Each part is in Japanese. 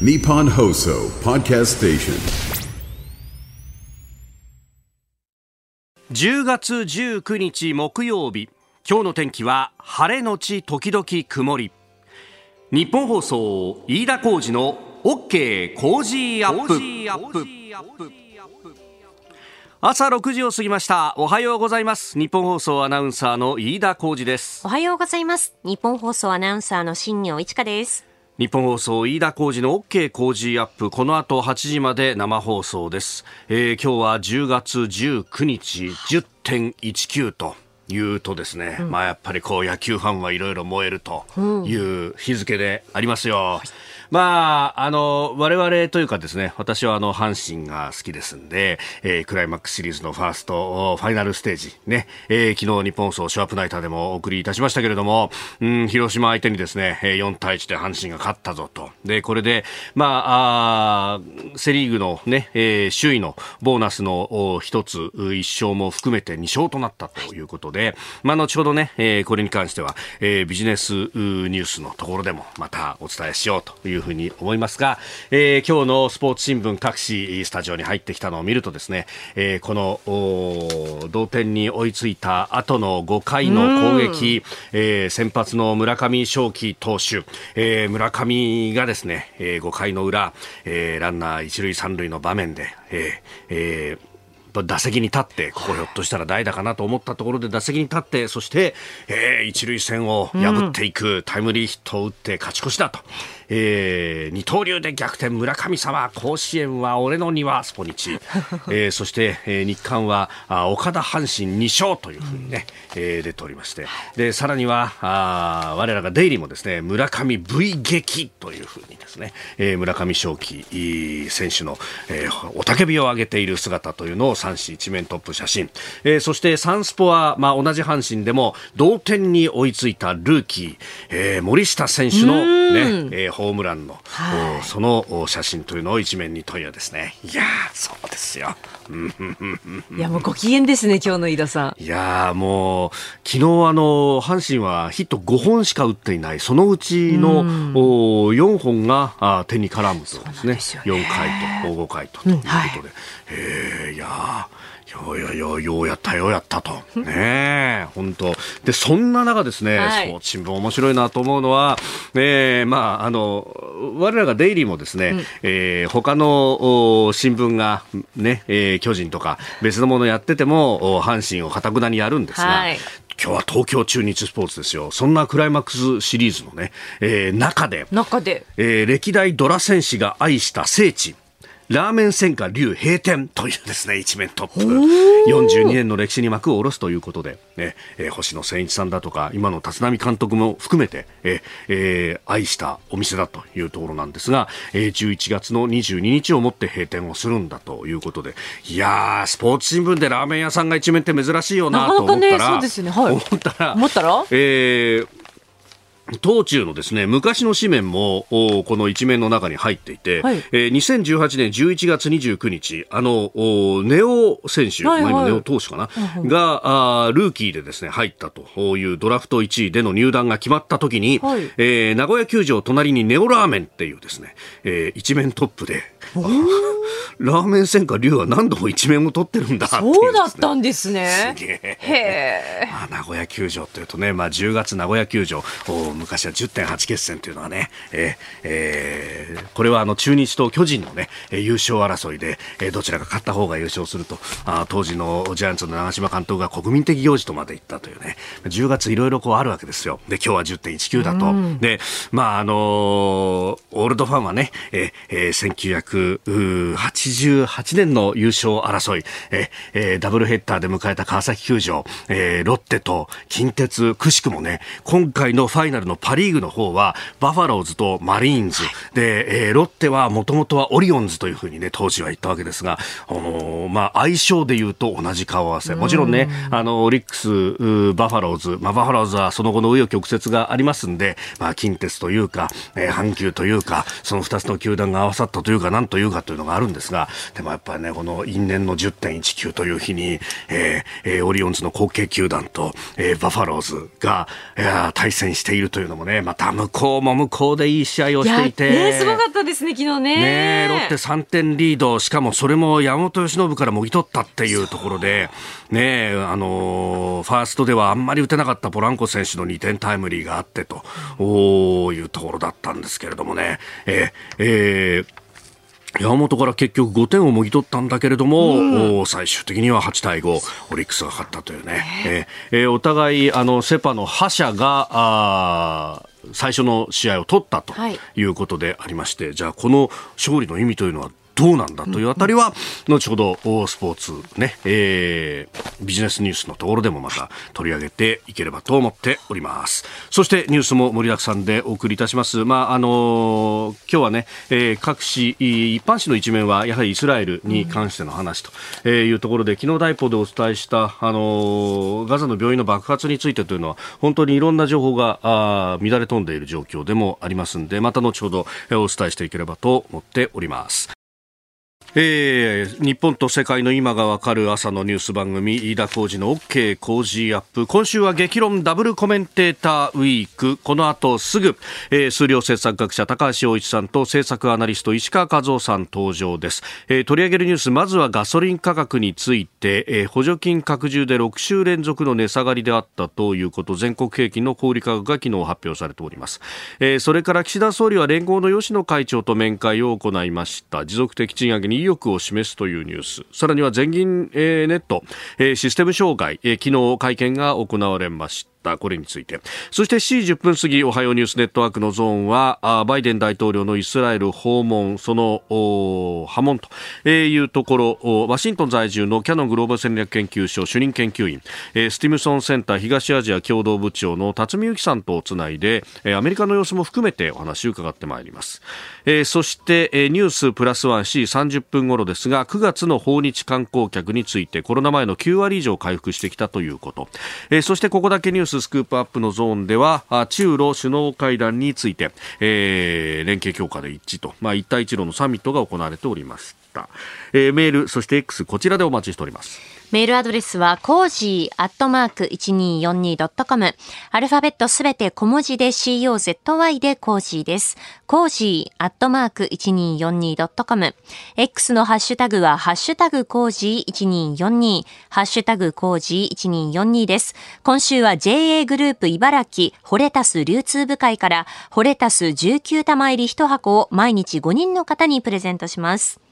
Nippon Hoso Podcast Station. 10月19日木曜日今日の天気は晴れのち時々曇りニッポン放送飯田浩司の OK コージーアップ朝6時を過ぎましたおはようございますニッポン放送アナウンサーの飯田浩司ですおはようございます。ニッポン放送アナウンサーの新行市佳です。日本放送飯田浩二の OK 工事アップこの後8時まで生放送です、えー今日は10月19日10.19というとですね、まあやっぱりこう野球ファンはいろいろ燃えるという日付でありますよ、まああの我々というかですね私はあの阪神が好きですんで、えークライマックスシリーズのファーストファイナルステージね、えー昨日日本放送ショーアップナイターでもお送りいたしましたけれども、うん、広島相手にですね、4対1で阪神が勝ったぞと。で、これで、まあ、あーセリーグのね、えー首位のボーナスの一つ、1勝も含めて2勝となったということで、まあ、後ほどね、えーこれに関しては、えービジネスニュースのところでもまたお伝えしようというふうに思いますが、えー今日のスポーツ新聞各紙スタジオに入ってきたのを見るとですね、えーこのお同点に追いついた後の5回の攻撃、えー先発の村上正輝投手、えー村上がですね、え5回の裏、えーランナー一塁三塁の場面で、えーえー打席に立って、ここひょっとしたら代打かなと思ったところで打席に立って、そして、えー一塁線を破っていくタイムリーヒットを打って勝ち越しだと。えー二刀流で逆転村神様甲子園は俺の庭スポニチ、えーそして、えー日韓はあ岡田阪神2勝というふうにね、えー出ておりまして。でさらにはあー我らがデイリーもですね村上 V 撃というふうにですね、えー村上正輝選手の、えー雄たけびを上げている姿というのを三紙一面トップ写真、えーそしてサンスポは、まあ、同じ阪神でも同点に追いついたルーキー、えー森下選手の、ねえーホームランの、おそのお写真というのを一面に問いはですね。いやーそうですよ。いやもうご機嫌ですね今日の飯田さん。いやーもう、昨日あの、阪神はヒット5本しか打っていない、そのうちの、お4本があ手に絡むとですね、ですよね。4回と5回とということで、えーいやーようよよようやったようやったと。ねえ、本当で、そんな中ですね、はいスポーツ新聞面白いなと思うのは、えーまあ、あの、我らがデイリーもですね、えー他のお新聞がね、えー巨人とか別のものやってても、お阪神をかたくなにやるんですが、はい今日は東京中日スポーツですよ。そんなクライマックスシリーズのね、えー中で、中でえー歴代ドラ戦士が愛した聖地。ラーメン戦火竜閉店というですね、一面トップ。42年の歴史に幕を下ろすということで、ね、えー星野千一さんだとか、今の立浪監督も含めて、えーえー愛したお店だというところなんですが、えー11月の22日をもって閉店をするんだということで、いやー、スポーツ新聞でラーメン屋さんが一面って珍しいよなと思ったら、ねそうですよね。はい。思ったら、思ったら？えー東中のですね昔の紙面もおこの一面の中に入っていて、はい。えー2018年11月29日あのおネオ選手、はいはい。まあ今ネオ投手かな、があールーキーでですね入ったというドラフト1位での入団が決まった時に、はいえー名古屋球場隣にネオラーメンっていうですね、えー一面トップであ ラーメン戦火龍は何度も一面を取ってるんだそうだったんですね。すげえ。まあ、名古屋球場というとね、まあ、10月名古屋球場、お昔は10.8決戦というのはね、えーえーこれはあの中日と巨人のね、えー優勝争いで、えーどちらが勝った方が優勝すると、あー当時のジャイアンツの長嶋監督が国民的行事とまで言ったというね、10月いろいろこうあるわけですよ。で、今日は10.19だと。で、まあ、あのーオールドファンはね、えーえー1988年の優勝争い、えーえーダブルヘッダーで迎えた川崎球場、えーロッテと近鉄、くしくもね、今回のファイナルのパリーグの方は、バファローズとマリーンズ、で、えーロッテはもともとはオリオンズというふうにね、当時は言ったわけですが、あのーまあ、相性で言うと同じ顔合わせ。もちろんね、あの、オリックス、バファローズ、まあ、バファローズはその後の紆余曲折がありますんで、まあ、近鉄というか、えー阪急というか、その二つの球団が合わさったというか、なんというかというのがあるんですが、でもやっぱりね、この因縁の10.19という日に、えーえーオリオンズの後継球団と、えーバファローズが、いやー対戦しているというのもね、また向こうも向こうでいい試合をしていて。いやねすごかったですね、昨日ね。ねロッテ3点リード、しかもそれも山本由伸からもぎ取ったっていうところで、ねあのファーストではあんまり打てなかったポランコ選手の2点タイムリーがあってと、おいうところだったんですけれどもね、えー、えー山本から結局5点をもぎ取ったんだけれども、うん、最終的には8対5、オリックスが勝ったというね、えー、えー、お互いあのセ・パの覇者があ最初の試合を取ったとい。うことでありまして、はい、じゃあこの勝利の意味というのはどうなんだというあたりは、後ほどスポーツね、えー、ビジネスニュースのところでもまた取り上げていければと思っております。そしてニュースも盛りだくさんでお送りいたします。まあ、あのー、今日はね、えー、各紙、一般紙の一面はやはりイスラエルに関しての話というところで、昨日第一報でお伝えした、あのー、ガザの病院の爆発についてというのは、本当にいろんな情報があ乱れ飛んでいる状況でもありますんで、また後ほどお伝えしていければと思っております。えー、日本と世界の今がわかる朝のニュース番組飯田浩二の OK 工事アップ。今週は激論ダブルコメンテーターウィーク。この後すぐ、えー、数量政策学者高橋洋一さんと政策アナリスト石川和夫さん登場です、えー、取り上げるニュースまずはガソリン価格について、えー、補助金拡充で6週連続の値下がりであったということ全国平均の小売価格が昨日発表されております、えー、それから岸田総理は連合の吉野会長と面会を行いました。持続的賃上げに意欲を示すというニュース。さらには全銀、えー、ネット、えー、システム障害、えー、昨日会見が行われました。ったこれについて。そして7時10分過ぎおはようニュースネットワークのゾーンはバイデン大統領のイスラエル訪問その波紋というところワシントン在住のキャノングローバル戦略研究所主任研究員スティムソンセンター東アジア共同部長の辰巳由紀さんとつないでアメリカの様子も含めてお話を伺ってまいります。そしてニュースプラスワン C30 分頃ですが9月の訪日観光客についてコロナ前の9割以上回復してきたということ。そしてここだけニュースススクープアップのゾーンでは中ロ首脳会談について、えー、連携強化で一致と、まあ、一帯一路のサミットが行われておりました、えー、メールそして X こちらでお待ちしております。メールアドレスは、コージーアットマーク 1242.com。アルファベットすべて小文字で COZY でコージーです。コージーアットマーク 1242.com。X のハッシュタグは、ハッシュタグコージー1242。ハッシュタグコージー1242です。今週は JA グループ茨城、ホレタス流通部会から、ホレタス19玉入り1箱を毎日5人の方にプレゼントします。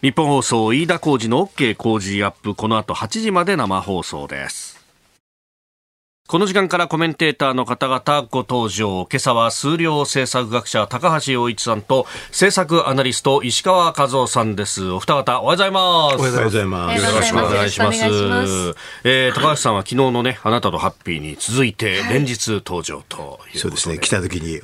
日本放送飯田浩二の OK 工事アップ。この後8時まで生放送です。この時間からコメンテーターの方々ご登場。今朝は数量政策学者高橋洋一さんと政策アナリスト石川和夫さんです。お二方おはようございます。おはようございます。よろしくお願いします。えー、高橋さんは昨日のねあなたとハッピーに続いて連日登場ということで、そうですね。来た時に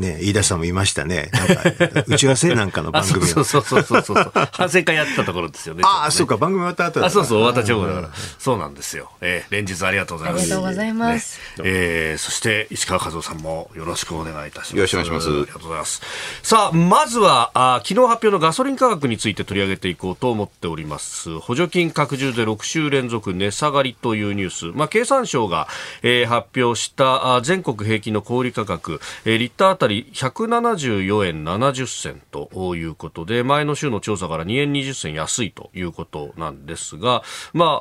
ね、飯田さんもいましたね。なんか、打ち合わせなんかの番組そうそうそうそうそう。反省会やってたところですよね。ああ、そうか、番組終わった後あ、そうそう、終わった直後だから。そうなんですよ。えー、連日ありがとうございます。ありがとうございます。ね、えー、そして、石川和夫さんもよろしくお願いいたします。よろしくお願いします。ありがとうございます。さあ、まずは、あ昨日発表のガソリン価格について取り上げていこうと思っております。補助金拡充で6週連続値下がりというニュース。まあ、経産省が、えー、発表したあ全国平均の小売価格、えー、リッターあたり170 74円70銭ということで、前の週の調査から2円20銭安いということなんですが、まあ、あ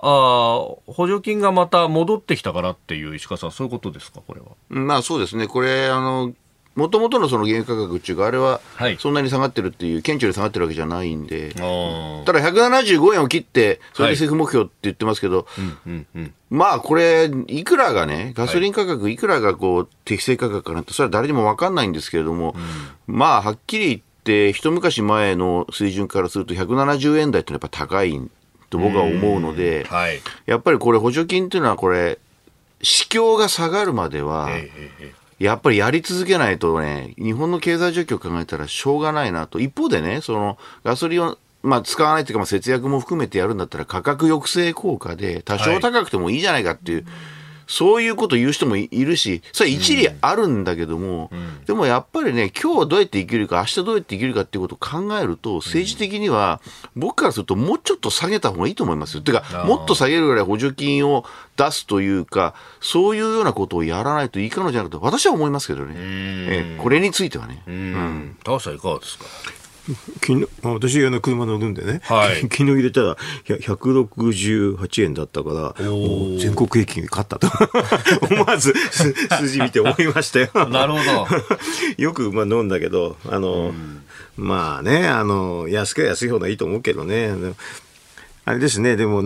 補助金がまた戻ってきたからっていう、石川さん、そういうことですか、これは？まあそうですね、これ、あの、もともとのその原油価格っていうか、あれはそんなに下がってるっていう、顕著に下がってるわけじゃないんで、ただ175円を切って、それで政府目標って言ってますけど、まあこれ、いくらがね、ガソリン価格、いくらがこう適正価格かなって、それは誰にも分かんないんですけれども、まあはっきり言って、一昔前の水準からすると、170円台ってやっぱ高いと僕は思うので、やっぱりこれ、補助金っていうのは、これ、市況が下がるまでは、やっぱりやり続けないとね、日本の経済状況を考えたらしょうがないなと。一方でね、そのガソリンをまあ、使わないというか、まあ、節約も含めてやるんだったら価格抑制効果で多少高くてもいいじゃないかっていう、はい、そういうこと言う人もいるし、それは一理あるんだけども、でもやっぱりね、今日はどうやって生きるか、明日どうやって生きるかっていうことを考えると、政治的には、僕からするともうちょっと下げた方がいいと思いますよ。てか、もっと下げるぐらい補助金を出すというか、そういうようなことをやらないといいかのじゃなくて、私は思いますけどね。えこれについてはね。うん。高橋さんいかがですか？昨日私あの車乗るんでね、はい、昨日入れたら168円だったから全国平均勝ったと。思わず数字見て思いましたよ。なるほど。よくまあ飲んだけどあの、まあねあの安くは安い方がいいと思うけどね。あれですね、でも、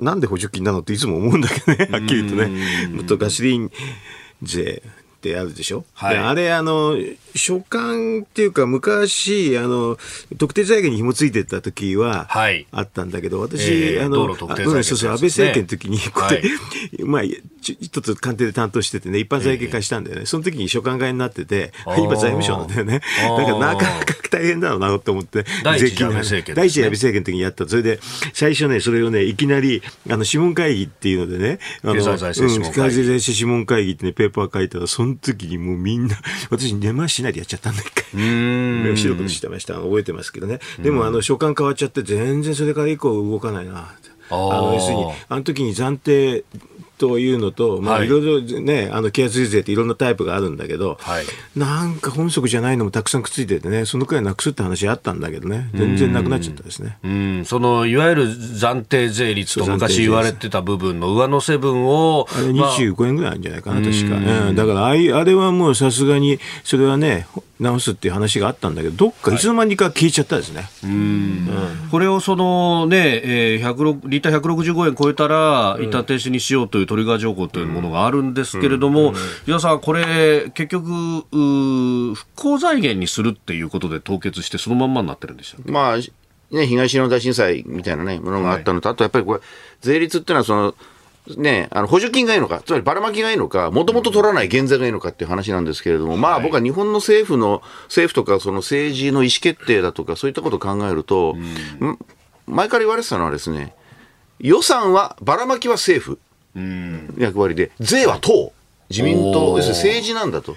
なんで補助金なのっていつも思うんだけどね、はっきり言うとね。もっとガソリン税ってあるでしょ、はい、あれあの所管っていうか昔あの特定財源に紐付いてた時はあったんだけど、私、えー、あの、ね、そうそう安倍政権の時にこれ、はい、まあ一つ官邸で担当しててね一般財源化したんだよね、えー、その時に所管外になってて今財務省なんだよね。だからなかなか大変だろうなと思って第一安倍政権、第一安倍政権の時にやったそれで最初ねそれをねいきなりあの諮問会議っていうのでねあの経済財政諮問会議。ってねペーパー書いたらその時にもうみんな、私、根回ししないでやっちゃったんだ、一回。目を白くしてました。覚えてますけどね。でも、あの、所管変わっちゃって、全然それから以降動かないな。あの要するに、あの時に暫定というのと、まあ、い。ろいろね、あの、気圧税っていろんなタイプがあるんだけど、はい、なんか本則じゃないのもたくさんくっついててね、そのくらいなくすって話あったんだけどね、全然なくなっちゃったですね。うん、その、いわゆる暫定税率と昔言われてた部分の上乗せ分を。あれ25円ぐらいあるんじゃないかな、確か。うん、だからあい、あれはもうさすがに、それはね、直すっていう話があったんだけど、どっかい。つの間にか消えちゃったですね。はい、うん、これをそのね、えー、リッター165円超えたら、一旦停止にしようというトリガー条項というものがあるんですけれども、伊、う、さん、これ、結局、復興財源にするっていうことで凍結して、そのまんまになってるんでしょうまあね、東日本大震災みたいなね、ものがあったのと、はい、あとやっぱりこれ、税率っていうのは、その、ね、あの補助金がいいのか、つまりばらまきがいいのか、もともと取らない減税がいいのかっていう話なんですけれども、まあ僕は日本の政府の、政府とかその政治の意思決定だとか、そういったことを考えると、前から言われてたのはですね、予算は、ばらまきは政府、役割で、税は党。自民党、要するに政治なんだと。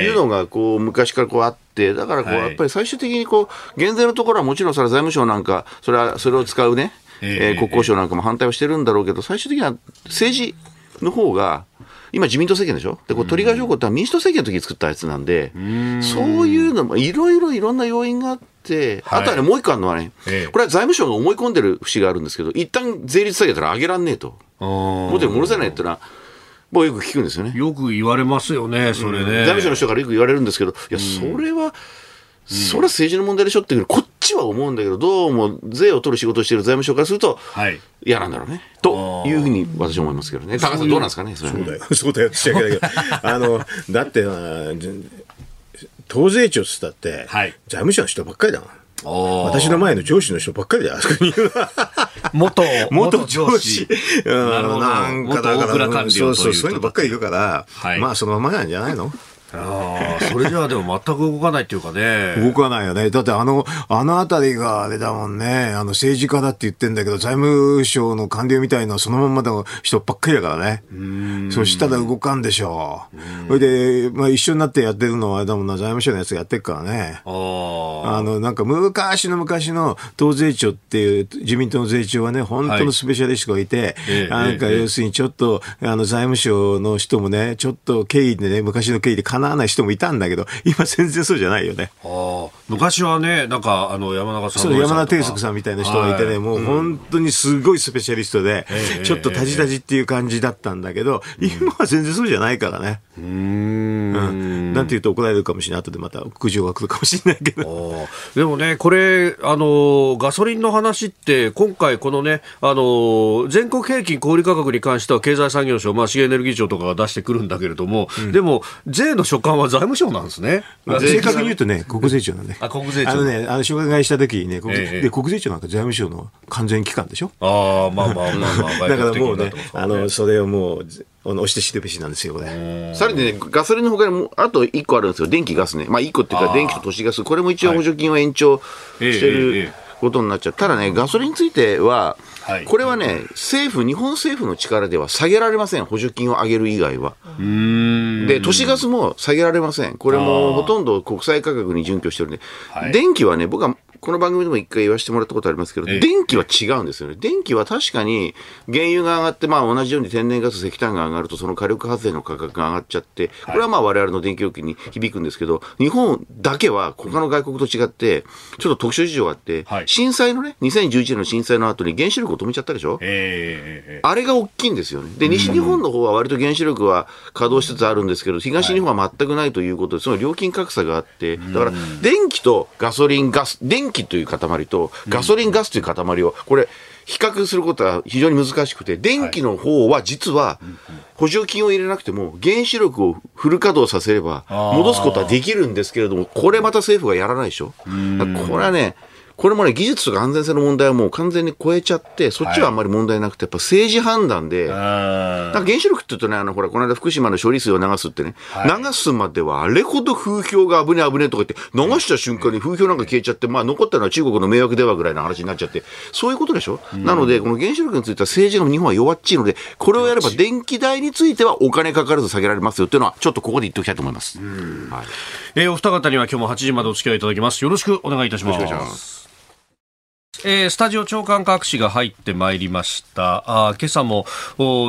い。うのがこう昔からこうあって、だからこうやっぱり最終的にこう減税のところはもちろんそれは財務省なんか、それはそれを使うね、えー、国交省なんかも反対をしてるんだろうけど、最終的には政治の方が、今、自民党政権でしょ、でこれトリガー条項って民主党政権の時に作ったやつなんで、そういうのもいろいろいろんな要因があって、あとはね、もう一個あるのはね、これは財務省が思い込んでる節があるんですけど、一旦税率下げたら上げらんねえと、もちろん戻せないっていうのは、僕はよく聞くんですよね。よく言われますよね、それね。財務省の人からよく言われるんですけど、いや、それは、それは政治の問題でしょっていうこっちは思うんだけど、どうも税を取る仕事をしている財務省からすると、嫌なんだろうね。というふうに私は思いますけどね。高橋さん、どうなんですかね、そうだよ、そうだよ。って言っちゃいけないけど、あの、だって、党税庁っつったって、財務省の人ばっかりだ私の前の上司の人ばっかりだよ、あそこに。元、元上司。うん、なんかだから、そうそう、そういうのばっかりいるから、まあそのままなんじゃないの？ああ、それじゃあでも全く動かないっていうかね。動かないよね。だってあの、あのあたりがあれだもんね。あの政治家だって言ってんだけど、財務省の官僚みたいなそのまんまの人ばっかりだからね。そしたら動かんでしょう。それで、まあ一緒になってやってるのはあれだもんな、財務省のやつやってるからね。あの、なんか昔の昔の党税調っていう自民党の税調はね、本当のスペシャリストがいて、はい、なんか要するにちょっと、あの財務省の人もね、ちょっと経緯でね、昔の経緯で叶わない人もいたんだけど、今全然そうじゃないよね。昔はね、なんか、あの、山中さんそう山田定則さんみたいな人がいてね、はい、もう本当にすごいスペシャリストで、うん、ちょっとタジタジっていう感じだったんだけど、今は全然そうじゃないからね。うん。なんて言うと怒られるかもしれない。後でまた苦情が来るかもしれないけど。でもね、これ、あの、ガソリンの話って、今回このね、あの、全国平均小売価格に関しては経済産業省、まあ、資源エネルギー庁とかが出してくるんだけれども、うん、でも、税の所管は財務省なんですね。正確に言うとね、国税庁なんで。あ、国税庁。あのね、あの、紹介した時にね、国,、ええ、で国税庁なんか財務省の完全機関でしょ？ああ、まあまあまあまあ。だからもうね、あの、それをもう、押して知るべしなんですよ、これ。さらにね、ガソリンのほかにも、あと1個あるんですよ、電気、ガスね。まあ1個っていうか、電気と都市ガス。これも一応補助金を延長してることになっちゃう。ただね、ガソリンについては、はい、これはね、政府、日本政府の力では下げられません、補助金を上げる以外は。で、都市ガスも下げられません、これもほとんど国際価格に準拠してるんで、はい、電気はね、僕はこの番組でも一回言わせてもらったことありますけど、ええ、電気は違うんですよね。電気は確かに原油が上がって、まあ同じように天然ガス、石炭が上がると、その火力発電の価格が上がっちゃって、これはまあ我々の電気料金に響くんですけど、日本だけは他の外国と違って、ちょっと特殊事情があって、はい、震災のね、2011年の震災の後に原子力を止めちゃったでしょ、えー、あれが大きいんですよね。で、西日本の方は割と原子力は稼働しつつあるんですけど、東日本は全くないということで、その料金格差があって、だから電気とガソリン、ガス、電気という塊と、ガソリンガスという塊を、これ、比較することは非常に難しくて、電気の方は実は補助金を入れなくても原子力をフル稼働させれば戻すことはできるんですけれども、これまた政府がやらないでしょ。これはね、これもね、技術とか安全性の問題はもう完全に超えちゃって、そっちはあんまり問題なくて、やっぱ政治判断で、なんか原子力って言うとね、あの、ほら、この間福島の処理水を流すってね、はい、流すまではあれほど風評が危ね危ねとか言って、流した瞬間に風評なんか消えちゃって、まあ残ったのは中国の迷惑電話ぐらいの話になっちゃって、そういうことでしょ、うん、なので、この原子力については政治が日本は弱っちいので、これをやれば電気代についてはお金かからず下げられますよっていうのは、ちょっとここで言っておきたいと思います。はい、えー、お二方には今日も8時までお付き合いいただきます。よろしくお願いいたします。えー、スタジオ長官各紙が入ってまいりました。あ今朝も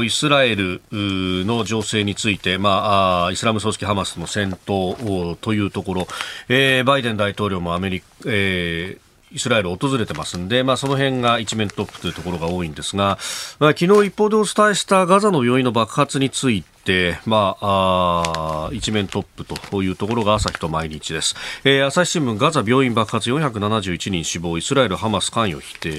イスラエルの情勢について、まあ、イスラム組織ハマスの戦闘というところ、えー、バイデン大統領もアメリカ、えーイスラエルを訪れてますんで、まあ、その辺が一面トップというところが多いんですが、まあ、昨日一方でお伝えしたガザの病院の爆発について、まあ、あ一面トップというところが朝日と毎日です、えー、朝日新聞ガザ病院爆発471人死亡イスラエルハマス関与否定、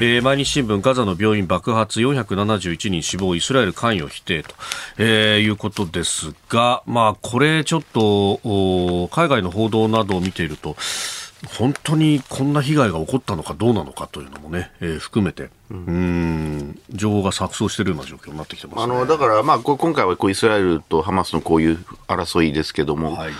えー、毎日新聞ガザの病院爆発471人死亡イスラエル関与否定と、えー、いうことですが、まあ、これちょっと海外の報道などを見ていると本当にこんな被害が起こったのかどうなのかというのもね、えー、含めて、うん、情報が錯綜しているような状況になってきてます、ね、あのだから、まあ、今回はこうイスラエルとハマスのこういう争いですけども、はい、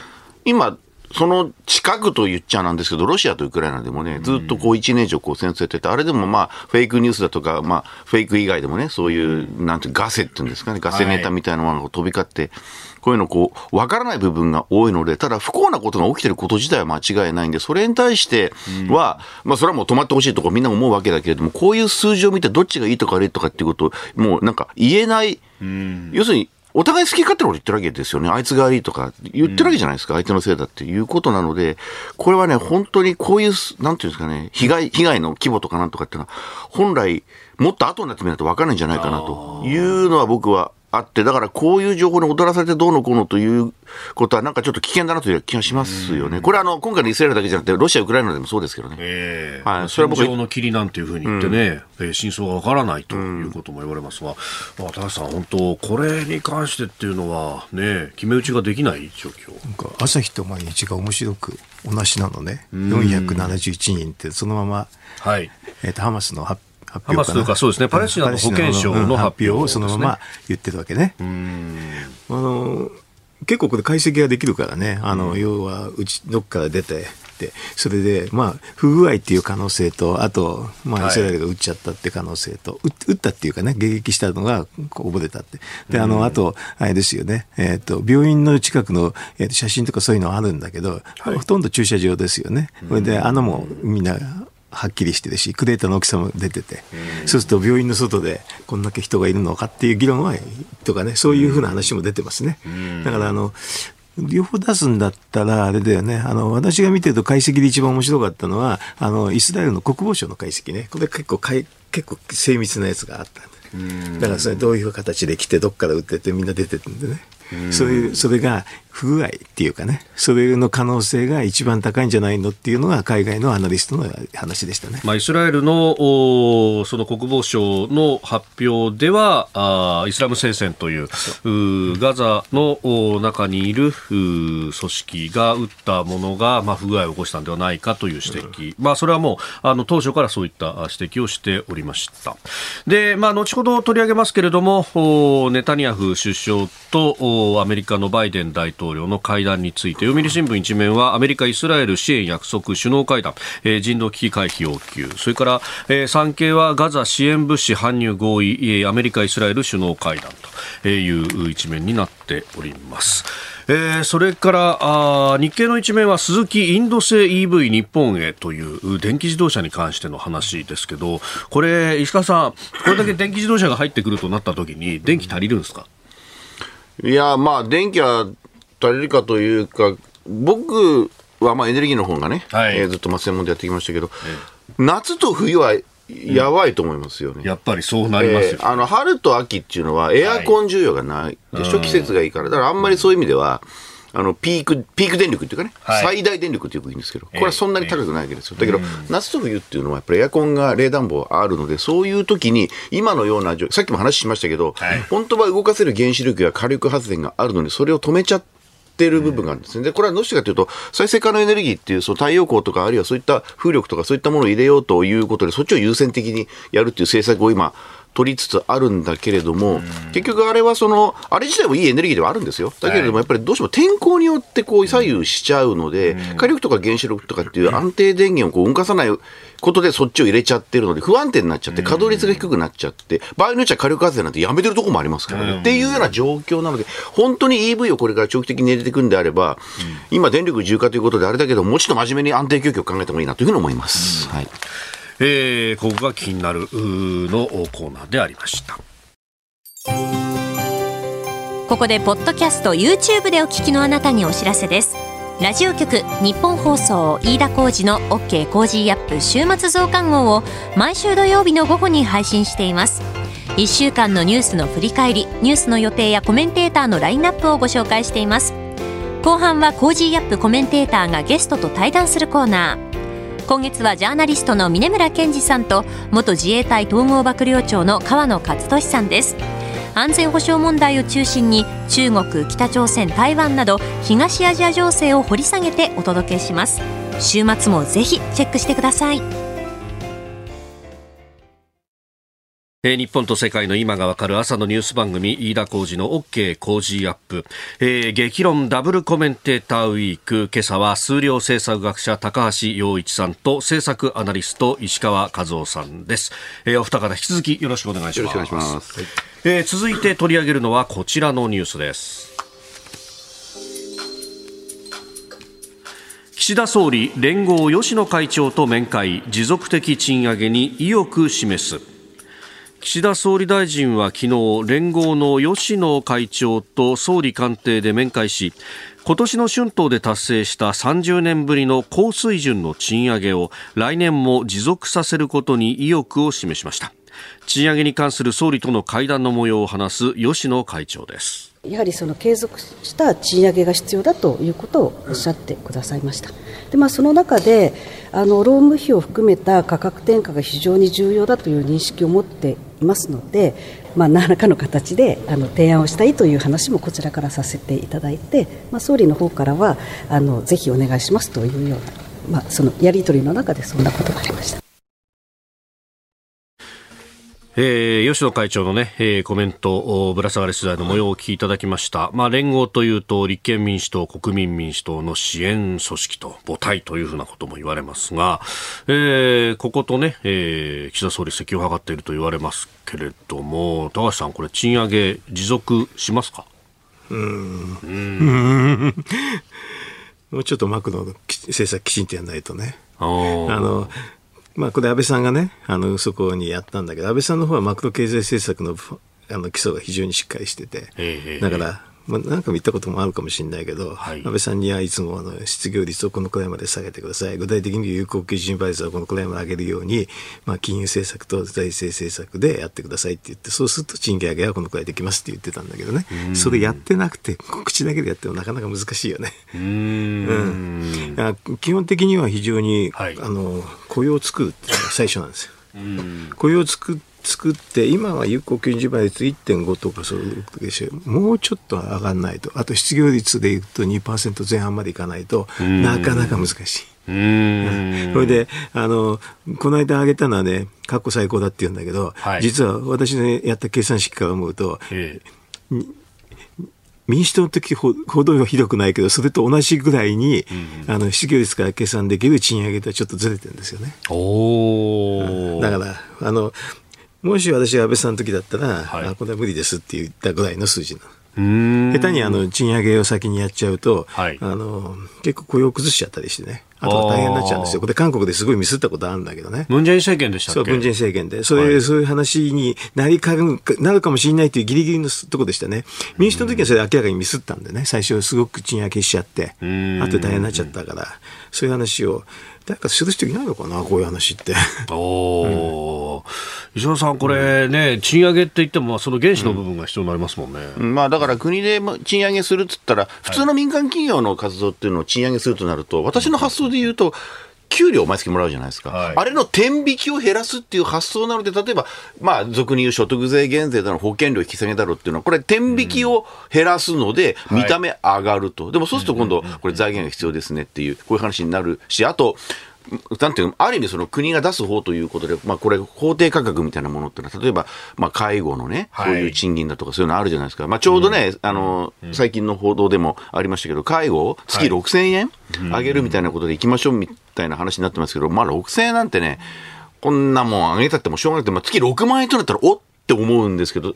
今、その近くと言っちゃなんですけど、ロシアとウクライナでもね、ずっとこう1年以上こう戦争やってて、あれでもまあ、フェイクニュースだとか、まあ、フェイク以外でもね、そういう、なんてガセっていうんですかね、ガセネタみたいなものが飛び交って、こういうのこう、わからない部分が多いので、ただ不幸なことが起きてること自体は間違いないんで、それに対しては、うん、まあそれはもう止まってほしいとかみんな思うわけだけれども、こういう数字を見てどっちがいいとか悪いとかっていうことを、もうなんか言えない、うん、要するに、お互い好き勝手なこと言ってるわけですよね。あいつが悪いとか言ってるわけじゃないですか。相手のせいだっていうことなので、これはね、本当にこういう、なんていうんですかね、被害、被害の規模とかなんとかっていうのは、本来、もっと後になってみないと分からないんじゃないかなというのは僕はあって、だからこういう情報に踊らされてどうのこうのということは、なんかちょっと危険だなという気がしますよね。これはあの、今回のイスラエルだけじゃなくて、ロシア、ウクライナでもそうですけどね。えー、はい。それは僕。の霧なんていうふうに言ってね、うん、真相がわからないということも言われますが、まあ、高橋さん、本当、これに関してっていうのは、ね、決め打ちができない状況。なんか、朝日と毎日が面白く同じなのね。471人って、そのまま、はい。えっ、ー、と、ハマスの発発表ハマスとかそうですね、パレスチナの保健省の発表をそのまま言ってるわけね。あの結構これ解析ができるからね、あの、要はうちどっから出て、でそれで、まあ、不具合っていう可能性と、あと、まあ、イスラエルが撃っちゃったっていう可能性と、はい、撃ったっていうかね、迎撃したのが溺れたって。で、あの、あと、あれですよね、えっ、ー、と、病院の近くの、えー、写真とかそういうのあるんだけど、はい、ほとんど駐車場ですよね。それで、穴もみんな、はっきりしてるしクレーターの大きさも出てて、そうすると病院の外でこんだけ人がいるのかっていう議論はとかねそういうふうな話も出てますね。だからあの両方出すんだったら、あれだよね。あの、私が見てると解析で一番面白かったのは、あの、イスラエルの国防省の解析ね。これ結構かい、結構精密なやつがあっただからそれどういう形で来て、どっから撃っててみんな出てるんでね。そういう、それが不具合っていうかね、それの可能性が一番高いんじゃないのっていうのが海外のアナリストの話でしたね。まあ、イスラエルのその国防省の発表では、あイスラム聖戦といううガザの中にいる組織が撃ったものが、まあ、不具合を起こしたんではないかという指摘、うん、まあ、それはもうあの当初からそういった指摘をしておりました。で、まあ、後ほど取り上げますけれども、ネタニヤフ首相とアメリカのバイデン大統統領の会談について読売新聞一面はアメリカ、イスラエル支援約束首脳会談、えー、人道危機回避要求。それから、えー、産経はガザ支援物資搬入合意。アメリカ、イスラエル首脳会談。という一面になっております。えー、それからあ日経の一面は鈴木インド製 EV 日本へという電気自動車に関しての話ですけどこれ石川さんこれだけ電気自動車が入ってくるとなった時に電気足りるんですか？いやまあ電気は足りるかというか僕はまあエネルギーの方がね、はい、えー、ずっと専門でやってきましたけど、えー、夏と冬はやばいと思いますよね。やっぱりそうなりますよ、ねえー、あの、春と秋っていうのはエアコン需要がないでしょ、季節がいいから。だからあんまりそういう意味では、あの、ピーク、ピーク電力っていうかね、はい、最大電力ってよく言うんですけど、これはそんなに高くないわけですよ。だけど、夏と冬っていうのはやっぱりエアコンが冷暖房あるので、そういう時に、今のような、さっきも話しましたけど、はい、本当は動かせる原子力や火力発電があるのに、それを止めちゃって、ってる部分があるんですね。で、これはどうしてかというと、再生可能エネルギーっていう、その太陽光とか、あるいはそういった風力とか、そういったものを入れようということで、そっちを優先的にやるっていう政策を今、取りつつあるんだけれども、結局あれはその、あれ自体もいいエネルギーではあるんですよ。だけれども、やっぱりどうしても天候によってこう左右しちゃうので、火力とか原子力とかっていう安定電源をこう動かさないことでそっちを入れちゃってるので、不安定になっちゃって、稼働率が低くなっちゃって、場合によっちゃ火力発電なんてやめてるとこもありますからね。っていうような状況なので、本当に EV をこれから長期的に入れていくんであれば、今電力自由化ということであれだけど、もうちょっと真面目に安定供給を考えてもいいなというふうに思います。はい。えー、ここが気になるのコーナーでありました。ここでポッドキャスト YouTube でお聞きのあなたにお知らせです。ラジオ局ニッポン放送飯田浩司の OK コージーアップ週末増刊号を毎週土曜日の午後に配信しています。1週間のニュースの振り返りニュースの予定やコメンテーターのラインナップをご紹介しています。後半はコージーアップコメンテーターがゲストと対談するコーナー。今月はジャーナリストの峯村健司さんと元自衛隊統合幕僚長の河野克俊さんです。安全保障問題を中心に中国北朝鮮台湾など東アジア情勢を掘り下げてお届けします。週末もぜひチェックしてください。えー、日本と世界の今がわかる朝のニュース番組飯田浩二の OK 工事アップ、えー、激論ダブルコメンテーターウィーク。今朝は数量政策学者高橋洋一さんと政策アナリスト石川和夫さんです、えー、お二方引き続きよろしくお願いします。よろしくお願いします、はい、えー、続いて取り上げるのはこちらのニュースです。岸田総理連合吉野会長と面会。持続的賃上げに意欲示す岸田総理大臣は昨日連合の吉野会長と総理官邸で面会し今年の春闘で達成した30年ぶりの高水準の賃上げを来年も持続させることに意欲を示しました。賃上げに関する総理との会談の模様を話す吉野会長ですやはりその継続した賃上げが必要だということをおっしゃってくださいました。でまあ、その中であの労務費を含めた価格転嫁が非常に重要だという認識を持っていますので、まあ、何らかの形であの提案をしたいという話もこちらからさせていただいて、まあ、総理の方からはあのぜひお願いしますというような、まあ、そのやり取りの中でそんなことがありました。えー、吉野会長のね、えー、コメント、ぶら下がり取材の模様をお聞きいただきました。まあ、連合というと、立憲民主党、国民民主党の支援組織と母体というふうなことも言われますが、えー、こことね、えー、岸田総理席を図っていると言われますけれども、高橋さん、これ、賃上げ持続しますか？うん。うん もうちょっとマクロの政策きちんとやらないとね。あのまあ、これ安倍さんがね、あの、そこにやったんだけど、安倍さんの方はマクロ経済政策のあの基礎が非常にしっかりしてて、だから、まあ、何かも言ったこともあるかもしれないけど、はい、安倍さんにはいつもあの失業率をこのくらいまで下げてください、具体的に有効基準倍率をこのくらいまで上げるように、まあ、金融政策と財政政策でやってくださいって言って、そうすると賃金上げはこのくらいできますって言ってたんだけどね、それやってなくて、口だけでやってもなかなか難しいよね。うん、うん、基本的には非常に、はい、あの雇用を作るっていうのが最初なんですよ。雇用を作って作って今は有効基準倍率1.5とかそうでしょ。もうちょっと上がらないと。あと失業率でいうと2%前半までいかないとなかなか難しい。うん。それであのこの間挙げたのはね過去最高だって言うんだけど、はい、実は私のやった計算式から思うと、ええ。民主党の時ほどはひどくないけど、それと同じぐらいに、うん、あの失業率から計算できる賃上げとはちょっとずれてるんですよね。おだからあのもし私が安倍さんの時だったら、はい、あこれは無理ですって言ったぐらいの数字なの。下手にあの賃上げを先にやっちゃうと、はい、あの結構雇用を崩しちゃったりしてね。あと大変になっちゃうんですよ。これ韓国ですごいミスったことあるんだけどね。ムンジェイン政権でしたっけ？そう、ムンジェイン政権で。それ、はい、そういう話になりかなるかもしれないというギリギリのとこでしたね。民主党の時はそれ明らかにミスったんでね。最初すごく賃上げしちゃって、あと大変になっちゃったから、そういう話を。誰かする人いないのかな、こういう話って。おうん、石野さん、これね、賃上げって言っても、その原資の部分が必要になりますもんね。うん、まあ、だから国で賃上げするっつったら、普通の民間企業の活動っていうのを賃上げするとなると、私の発想で言うと、給料毎月もらうじゃないですか、はい、あれの天引きを減らすっていう発想なので、例えば、まあ、俗に言う所得税減税だの保険料引き下げだろうっていうのは、これ、天引きを減らすので、見た目上がると、はい、でもそうすると今度、これ、財源が必要ですねっていう、こういう話になるし、あと、なんていうある意味その国が出す方ということで、まあこれ法定価格みたいなものっていうのは、例えば、まあ介護のね、そういう賃金だとかそういうのあるじゃないですか。まあちょうどね、あの、最近の報道でもありましたけど、介護を月6000円上げるみたい。なことでいきましょうみたいな話になってますけど、まあ6000円なん。てね、こんなもん上げたってもしょうがなくて、まあ月6万円となったら、おっって思うんですけど、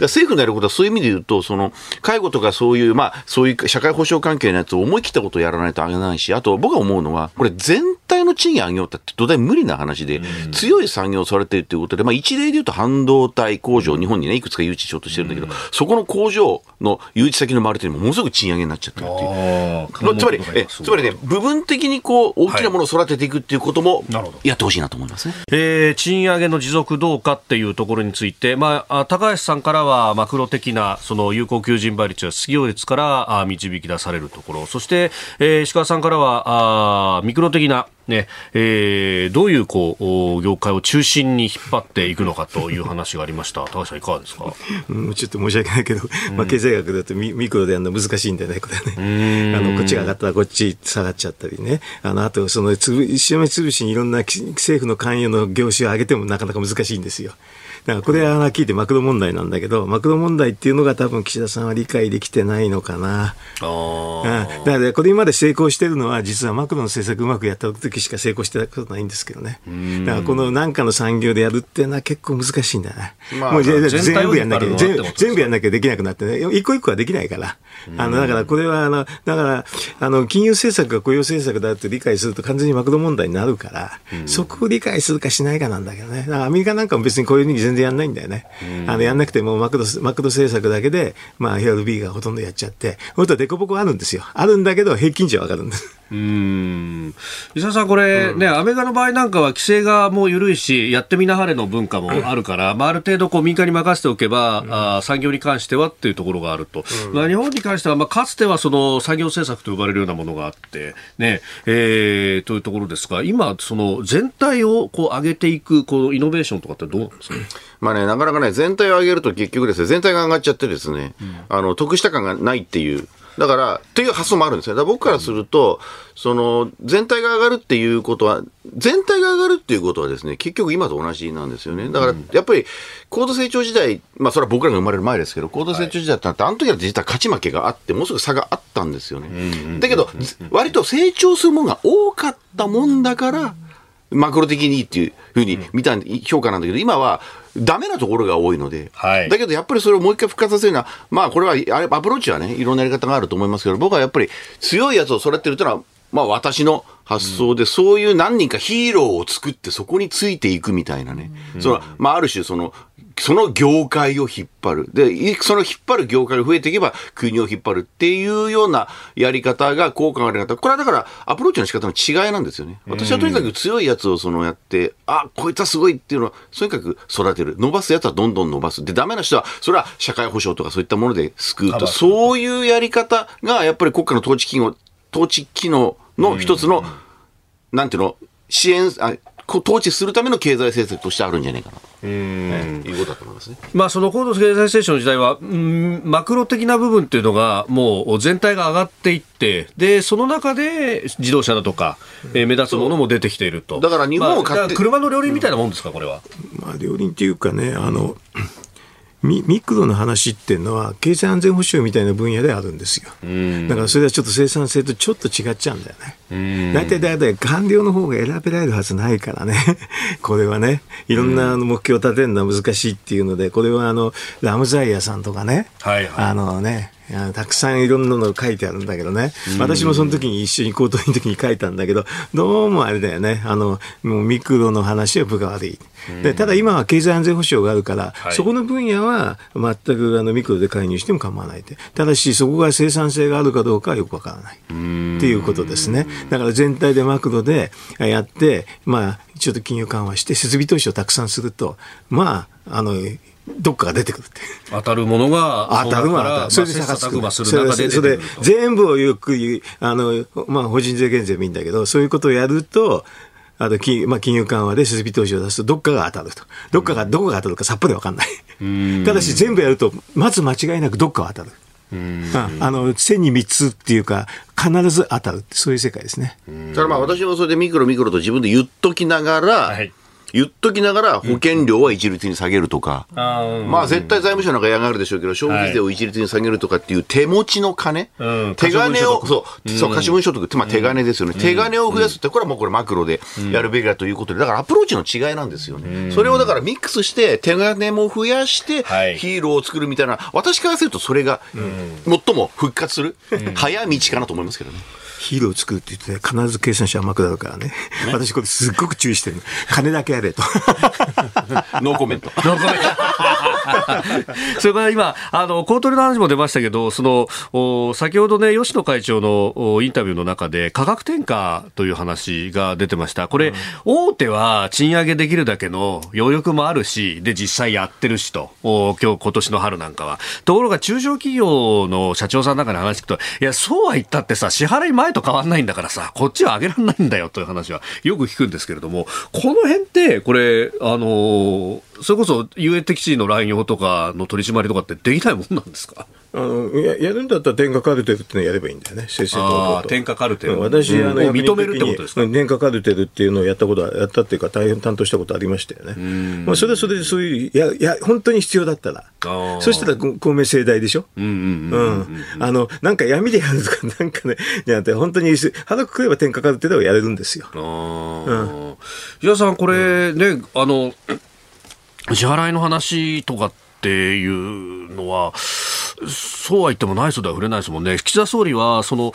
政府のやることはそういう意味で言うと、その介護とかそういう、まあ、そういう社会保障関係のやつを思い切ったことをやらないとあげないし、あと僕が思うのは、これ全体の賃金上げようって土台無理な話で、強い産業をされてるということで、まあ、一例で言うと半導体工場、日本にね、いくつか誘致しようとしてるんだけど、そこの工場の誘致先の周りというのもものすごく賃上げになっちゃってるっていう。つまり、えつまりね、部分的にこう、大きなものを育てていくっていうことも、やってほしいなと思いますね。えー、賃上げの持続どうかっていうところについて、まあ、高橋さんからはマクロ的なその有効求人倍率や失業率から導き出されるところそして、えー、石川さんからはあミクロ的なねえー、どういうこう業界を中心に引っ張っていくのかという話がありました。高橋さんいかがですか？うん、ちょっと申し訳ないけど、まあ経済学だとミミクロでやるの難しいんだよねこれね。あのこっちが上がったらこっち下がっちゃったりね。あのあとそのつぶしめつぶしにいろんな政府の関与の業種を上げてもなかなか難しいんですよ。だからこれは聞いてマクロ問題なんだけど、マクロ問題っていうのが多分岸田さんは理解できてないのかな。あだからこれまで成功してるのは、実はマクロの政策うまくやった時しか成功してたことないんですけどね。だからこの何かの産業でやるっていうのは結構難しいんだね。まあ、もう全部やんなきゃ、全部やんなきゃできなくなってね、一個一個はできないから。あの、だからこれは、あの、だから、あの、金融政策が雇用政策だって理解すると完全にマクロ問題になるから、そこを理解するかしないかなんだけどね。アメリカなんかも別にこういうふうに全然やんないんだよね。あのやんなくてもマクドマクド政策だけで、まあ、FRB がほとんどやっちゃって、本当は凸凹あるんですよ。あるんだけど、平均値は上がるんです。うん。伊沢さん、これ、ね、アメリカの場合なんかは規制がもう緩いし、やってみなはれの文化もあるから、まあ、ある程度こう民間に任せておけば、うん、あ産業に関してはっていうところがあると、うん、まあ、日本に関しては、まあ、かつてはその産業政策と呼ばれるようなものがあって、ねえー、というところですが、今、その全体をこう上げていくこのイノベーションとかってどうなんですか、まあね、なかなかね、全体を上げると結局ですね、全体が上がっちゃってですね、うん、あの得した感がないっていう。だから、という発想もあるんですよ。だから僕からすると、その、全体が上がるっていうことは、全体が上がるっていうことはですね、結局今と同じなんですよね。だから、やっぱり、高度成長時代、まあそれは僕らが生まれる前ですけど、高度成長時代ってあの時は実は勝ち負けがあって、もうすぐ差があったんですよね。だけど、割と成長するものが多かったもんだから、マクロ的にいいっていうふうに見た評価なんだけど、今は、ダメなところが多いので、はい、だけどやっぱりそれをもう一回復活させるのは、まあこれはアプローチはね、いろんなやり方があると思いますけど、僕はやっぱり強いやつを育てるというのは、まあ私の発想で、そういう何人かヒーローを作ってそこについていくみたいなね。その、まあある種その、その業界を引っ張る。で、その引っ張る業界が増えていけば国を引っ張るっていうようなやり方が効果がある方。これはだからアプローチの仕方の違いなんですよね。私はとにかく強いやつをそのやって、あ、こいつはすごいっていうのをとにかく育てる。伸ばすやつはどんどん伸ばす。で、ダメな人は、それは社会保障とかそういったもので救うと。そういうやり方がやっぱり国家の統治機能、統治機能の一つの、なんていうの、支援、あ統治するための経済政策としてあるんじゃないかなと、うん、いうことだと思いますね。まあ、その高度経済成長の時代は、うん、マクロ的な部分っていうのが、もう全体が上がっていって、で、その中で自動車だとか、えー、目立つものも出てきていると。だから日本を買って、まあ、車の両輪みたいなもんですか、これは？まあ、両輪っていうかね、あの、ミミクロの話っていうのは経済安全保障みたいな分野であるんですよ。だからそれはちょっと生産性とちょっと違っちゃうんだよね。大体大体官僚の方が選べられるはずないからね。これはね、いろんな目標を立てるのは難しいっていうので、これはあのラムザイヤさんとかね、はいはい、あのね、たくさんいろんなの書いてあるんだけどね、私もその時に一緒に高等の時に書いたんだけど、どうもあれだよね、あのもうミクロの話は部下悪い。でただ今は経済安全保障があるから、はい、そこの分野は全くあのミクロで介入しても構わないで、ただしそこが生産性があるかどうかはよくわからない。っていうことですね。だから全体でマクロでやって、まあ、ちょっと金融緩和して設備投資をたくさんすると、まあ、あのどっかが出てくるって。当たるものが、当たるものが、それで探す。それで、それで、全部をよく言う、あの、まあ、法人税減税もいいんだけど、そういうことをやると、あと金,、まあ、金融緩和で設備投資を出すと、どっかが当たると。どっかが、どこが当たるかさっぱりわかんない。ただし、全部やると、まず間違いなくどっかは当たる。ああの千に三つっていうか、必ず当たるそういう世界ですね。だからまあ私もそれでミクロミクロと自分で言っときながら、はい言っときながら保険料は一律に下げるとか、うん、まあ絶対財務省なんか嫌がるでしょうけど、消費税を一律に下げるとかっていう手持ちの金、はい、手金を、そう、そう、貸分所得、まあ手金ですよね、手金を増やすって、これはもうこれマクロでやるべきだということで、だからアプローチの違いなんですよね。それをだからミックスして、手金も増やして、ヒーローを作るみたいな、私からするとそれが最も復活する、早道かなと思いますけどね。ヒーローを作るって言って、必ず計算して甘くなるからね。ね私これすっごく注意してる金だけやれと。ノーコメント。ノーコメント。それから今、あの、公取の話も出ましたけど、その、お先ほどね、吉野会長のインタビューの中で、価格転嫁という話が出てました。これ、うん、大手は賃上げできるだけの余力もあるし、で、実際やってるしと、お今日、今年の春なんかは。ところが、中小企業の社長さんなんかに話聞くと、いや、そうは言ったってさ、支払い前前と変わんないんだからさ、こっちは上げられないんだよという話はよく聞くんですけれども、この辺って、これ、あの、それこそ優越的地の乱用とかの取り締まりとかってできないもんなんですか？あのややるんだったら天下カルテルってのやればいいんだよね、正々堂々と。天下カルテル、私、あの認めるってことですか？天下カルテルっていうのをやったことやったっていうか、大変担当したことありましたよね。まあ、それはそれでそういう、や、や、本当に必要だったら。そしたら公明正大でしょ。うん。あの、なんか闇でやるとか、なんかね、じゃなくて、本当に腹くくれば天下カルテルはやれるんですよ。ああ。うん、さん、これね、あの、支払いの話とかっていうのは、そうは言ってもないそうでは触れないですもんね。岸田総理は、その、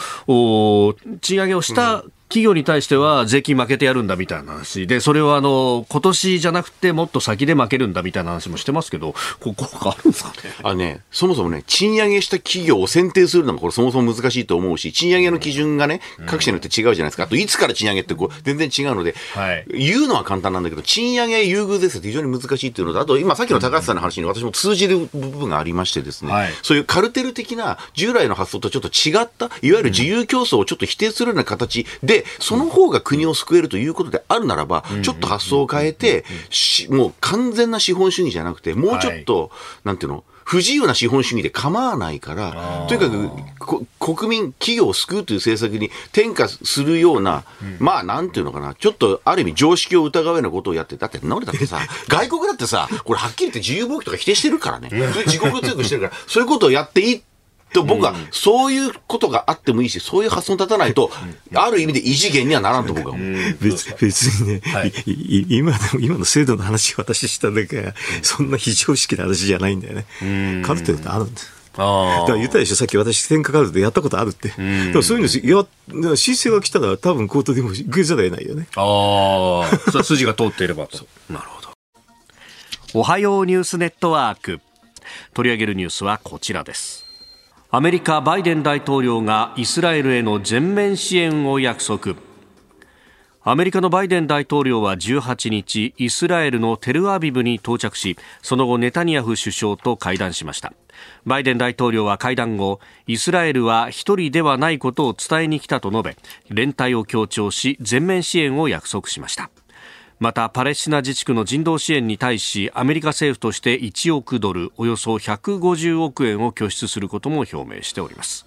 賃上げをした企業に対しては税金負けてやるんだみたいな話。で、それをあの今年じゃなくてもっと先で負けるんだみたいな話もしてますけど、ここがあるんですかね？あね、そもそもね、賃上げした企業を選定するのがこれそもそも難しいと思うし、賃上げの基準がね、各社によって違うじゃないですか。あと、いつから賃上げってこう全然違うので、はい、言うのは簡単なんだけど、賃上げ優遇ですって非常に難しいっていうのと、あと今さっきの高橋さんの話に私も通じる部分がありましてですね、はい、そういうカルテル的な従来の発想とちょっと違った、いわゆる自由競争をちょっと否定するような形で、その方がが国を救えるということであるならば、ちょっと発想を変えて、もう完全な資本主義じゃなくて、もうちょっと、なんていうの、不自由な資本主義で構わないから、とにかく国民、企業を救うという政策に転嫁するような、まあなんていうのかな、ちょっとある意味常識を疑うようなことをやって、だって、な俺だってさ、外国だってさ、これはっきり言って自由貿易とか否定してるからね、自国強くしてるから、そういうことをやっていいと僕は、そういうことがあってもいいし、そういう発想立たないと、ある意味で異次元にはならんと僕は思う。別別にね、はい、今の、今の制度の話私しただけそんな非常識な話じゃないんだよね。カルテルってあるんです。あだから言ったでしょ、さっき私、天下カルテやったことあるって。でもそういうの、いや、申請が来たら多分コートでも受けざるを得ないよね。ああ、それ筋が通っていればと。なるほど。おはようニュースネットワーク。取り上げるニュースはこちらです。アメリカバイデン大統領がイスラエルへの全面支援を約束。アメリカのバイデン大統領は18日イスラエルのテルアビブに到着しその後ネタニヤフ首相と会談しました。バイデン大統領は会談後イスラエルは一人ではないことを伝えに来たと述べ連帯を強調し全面支援を約束しました。またパレスチナ自治区の人道支援に対しアメリカ政府として1億ドルおよそ150億円を拠出することも表明しております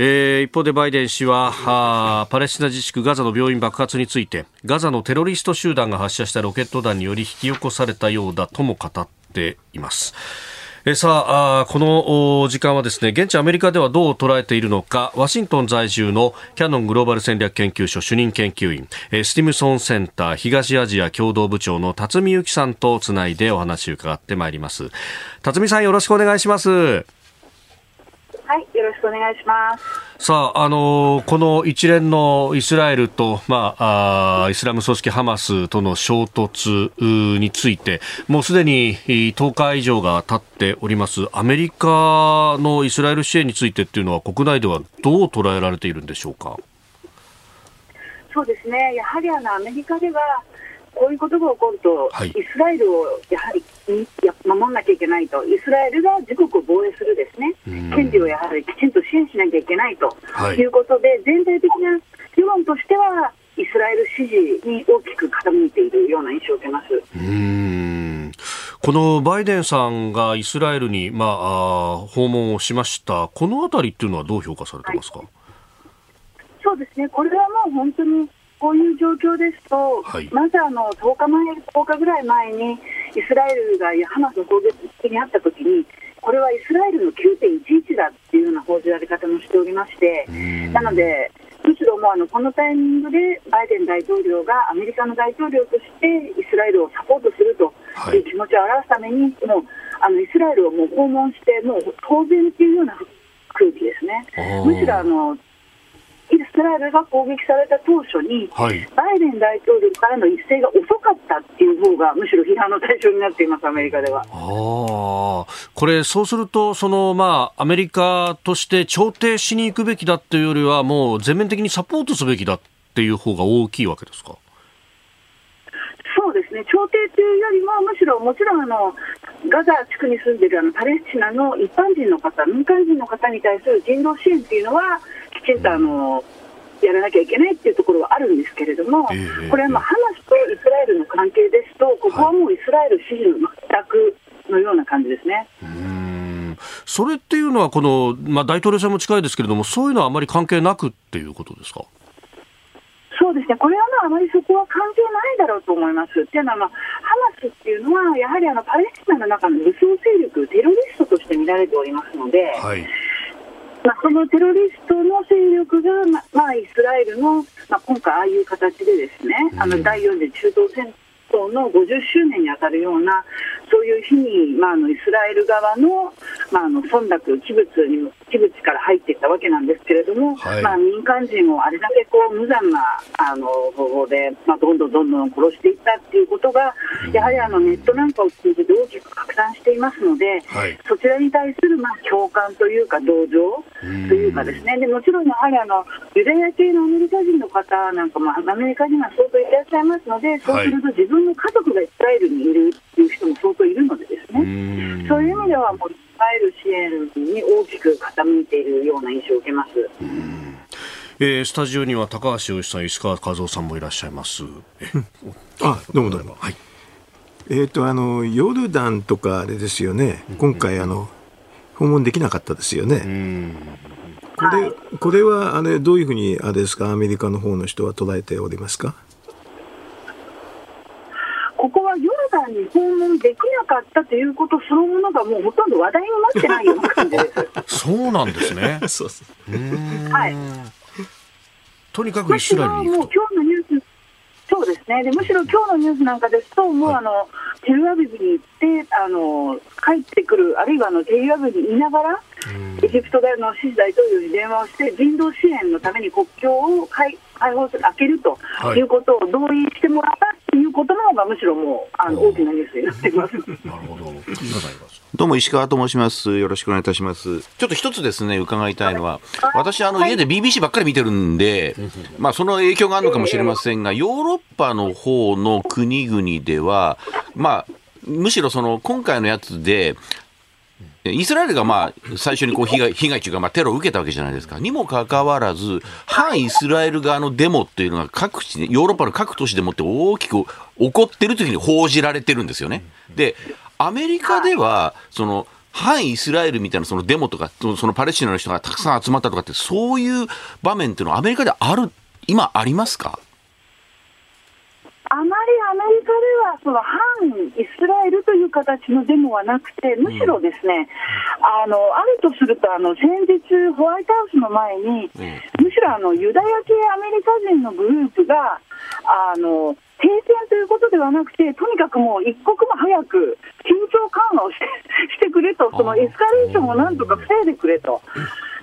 えー、一方でバイデン氏はパレスチナ自治区ガザの病院爆発についてガザのテロリスト集団が発射したロケット弾により引き起こされたようだとも語っっています。えさあこの時間はですね現地アメリカではどう捉えているのかワシントン在住のキャノングローバル戦略研究所主任研究員スティムソンセンター東アジア共同部長の辰巳由紀さんとつないでお話を伺ってまいります。辰巳さんよろしくお願いします。はい、よろしくお願いします。さあ、あのー、この一連のイスラエルと、まあ、あイスラム組織ハマスとの衝突について、もうすでに10日以上が経っております。アメリカのイスラエル支援についてっていうのは国内ではどう捉えられているんでしょうか？そうですね。やはりあのアメリカではこういうことが起こると、はい、イスラエルをやはり守らなきゃいけないと、イスラエルが自国を防衛するですね、権利をやはりきちんと支援しなきゃいけないと。い。うことで、はい、全体的な世論としては、イスラエル支持に大きく傾いているような印象を受けます。うん。このバイデンさんがイスラエルに、まあ、訪問をしました、このあたりっていうのはどう評価されてますか、はい、そうですね、これはもう本当にこういう状況ですと、はい、まずあの10日前、10日ぐらい前に、イスラエルがハマスの攻撃にあったときに、これはイスラエルの9.11だっていうような報じられ方もしておりまして、なので、むしろもうあのこのタイミングでバイデン大統領がアメリカの大統領としてイスラエルをサポートするとい。う気持ちを表すために、もうあのイスラエルをもう訪問して、もう当然っていうような空気ですね。むしろあのイスラエルが攻撃された当初に、はい、バイデン大統領からの一斉が遅かったっていう方が、むしろ批判の対象になっています、アメリカでは。あこれ、そうすると、そのまあ、アメリカとして調停しに行くべきだっていうよりは、もう全面的にサポートすべきだっていう方が大きいわけですか？そうですね、調停というよりも、むしろもちろんあのガザ地区に住んでいるあのパレスチナの一般人の方、民間人の方に対する人道支援というのは、きちんとあの、やらなきゃいけないっていうところはあるんですけれども、これはまあハマスとイスラエルの関係ですと、ここはもうイスラエル支持の全くのような感じですね。それっていうのは、この、まあ、大統領選も近いですけれども、そういうのはあまり関係なくっていうことですか？そうですね、これはまああまりそこは関係ないだろうと思います。っていうのは、まあ、ハマスっていうのは、やはりあのパレスチナの中の武装勢力、テロリストとして見られておりますので、はいまあ、そのテロリストの勢力が、ままあ、イスラエルの、まあ、今回、ああいう形でですね、あの第4次中東戦争の50周年に当たるような、そういう日に、まあ、あのイスラエル側の,、まあ、あの忖度、器物に器物から入っていったわけなんですけれども、はい、まあ、民間人をあれだけこう無残なあの方法で、まあ、どんどんどんどん殺していったっていうことが、やはりあのネットなんかを通じて大きく拡散していますので、はい、そちらに対するまあ共感というか、同情というかですね、でもちろんやはりあのユダヤ系のアメリカ人の方なんかも、アメリカ人が相当いらっしゃいますので、そうすると自分の家族がイスラエルにいるっていう人も相当いるのでですね、そういう意味ではもう、イスラエル支援に大きく傾いているような印象を受けます。えー、スタジオには高橋洋一さん、石川和夫さんもいらっしゃいます。あ、どうもどうも。はい。えっ、ー、と、あの、ヨルダンとかあれですよね。今回、あの、訪問できなかったですよね。これ、これは、あれ、どういうふうに、あれですか、アメリカの方の人は捉えておりますか？ここはヨルダンに訪問できなかったということそのものがもうほとんど話題になってないような感じです。そうなんですね。そうはい。とにかくイスラエルに行くと。今日のニュースそうですねでむしろ今日のニュースなんかですと、もうあの、はい、テルアビブに行ってあの、帰ってくる、あるいはあのテルアビブにいながら、エジプトのシシ大統領に電話をして、人道支援のために国境を開開放する、開けるとい。うことを同意してもらったということの方が、むしろもうあの大きなニュースになっています。なるほど。どうも石川と申します。よろしくお願いいたします。ちょっと一つですね、伺いたいのは、私、あの、家で BBC ばっかり見てるんで、まあ、その影響があるのかもしれませんが、ヨーロッパの方の国々では、まあ、むしろその、今回のやつで、イスラエルがまあ最初にこう被害被害というかまあテロを受けたわけじゃないですか。にもかかわらず、反イスラエル側のデモっていうのが各地、ヨーロッパの各都市でもって大きく起こってるというふうに報じられてるんですよね。で、アメリカでは、その、反イスラエルみたいなそのデモとか、そのパレスチナの人がたくさん集まったとかって、そういう場面っていうのはアメリカである、今ありますか？あまりアメリカではその反イスラエルという形のデモはなくて、むしろですね、あのあるとすると、あの先日、ホワイトハウスの前に、むしろあのユダヤ系アメリカ人のグループが、あの停戦ということではなくて、とにかくもう一刻も早く緊張緩和をして してくれと、そのエスカレーションをなんとか防いでくれと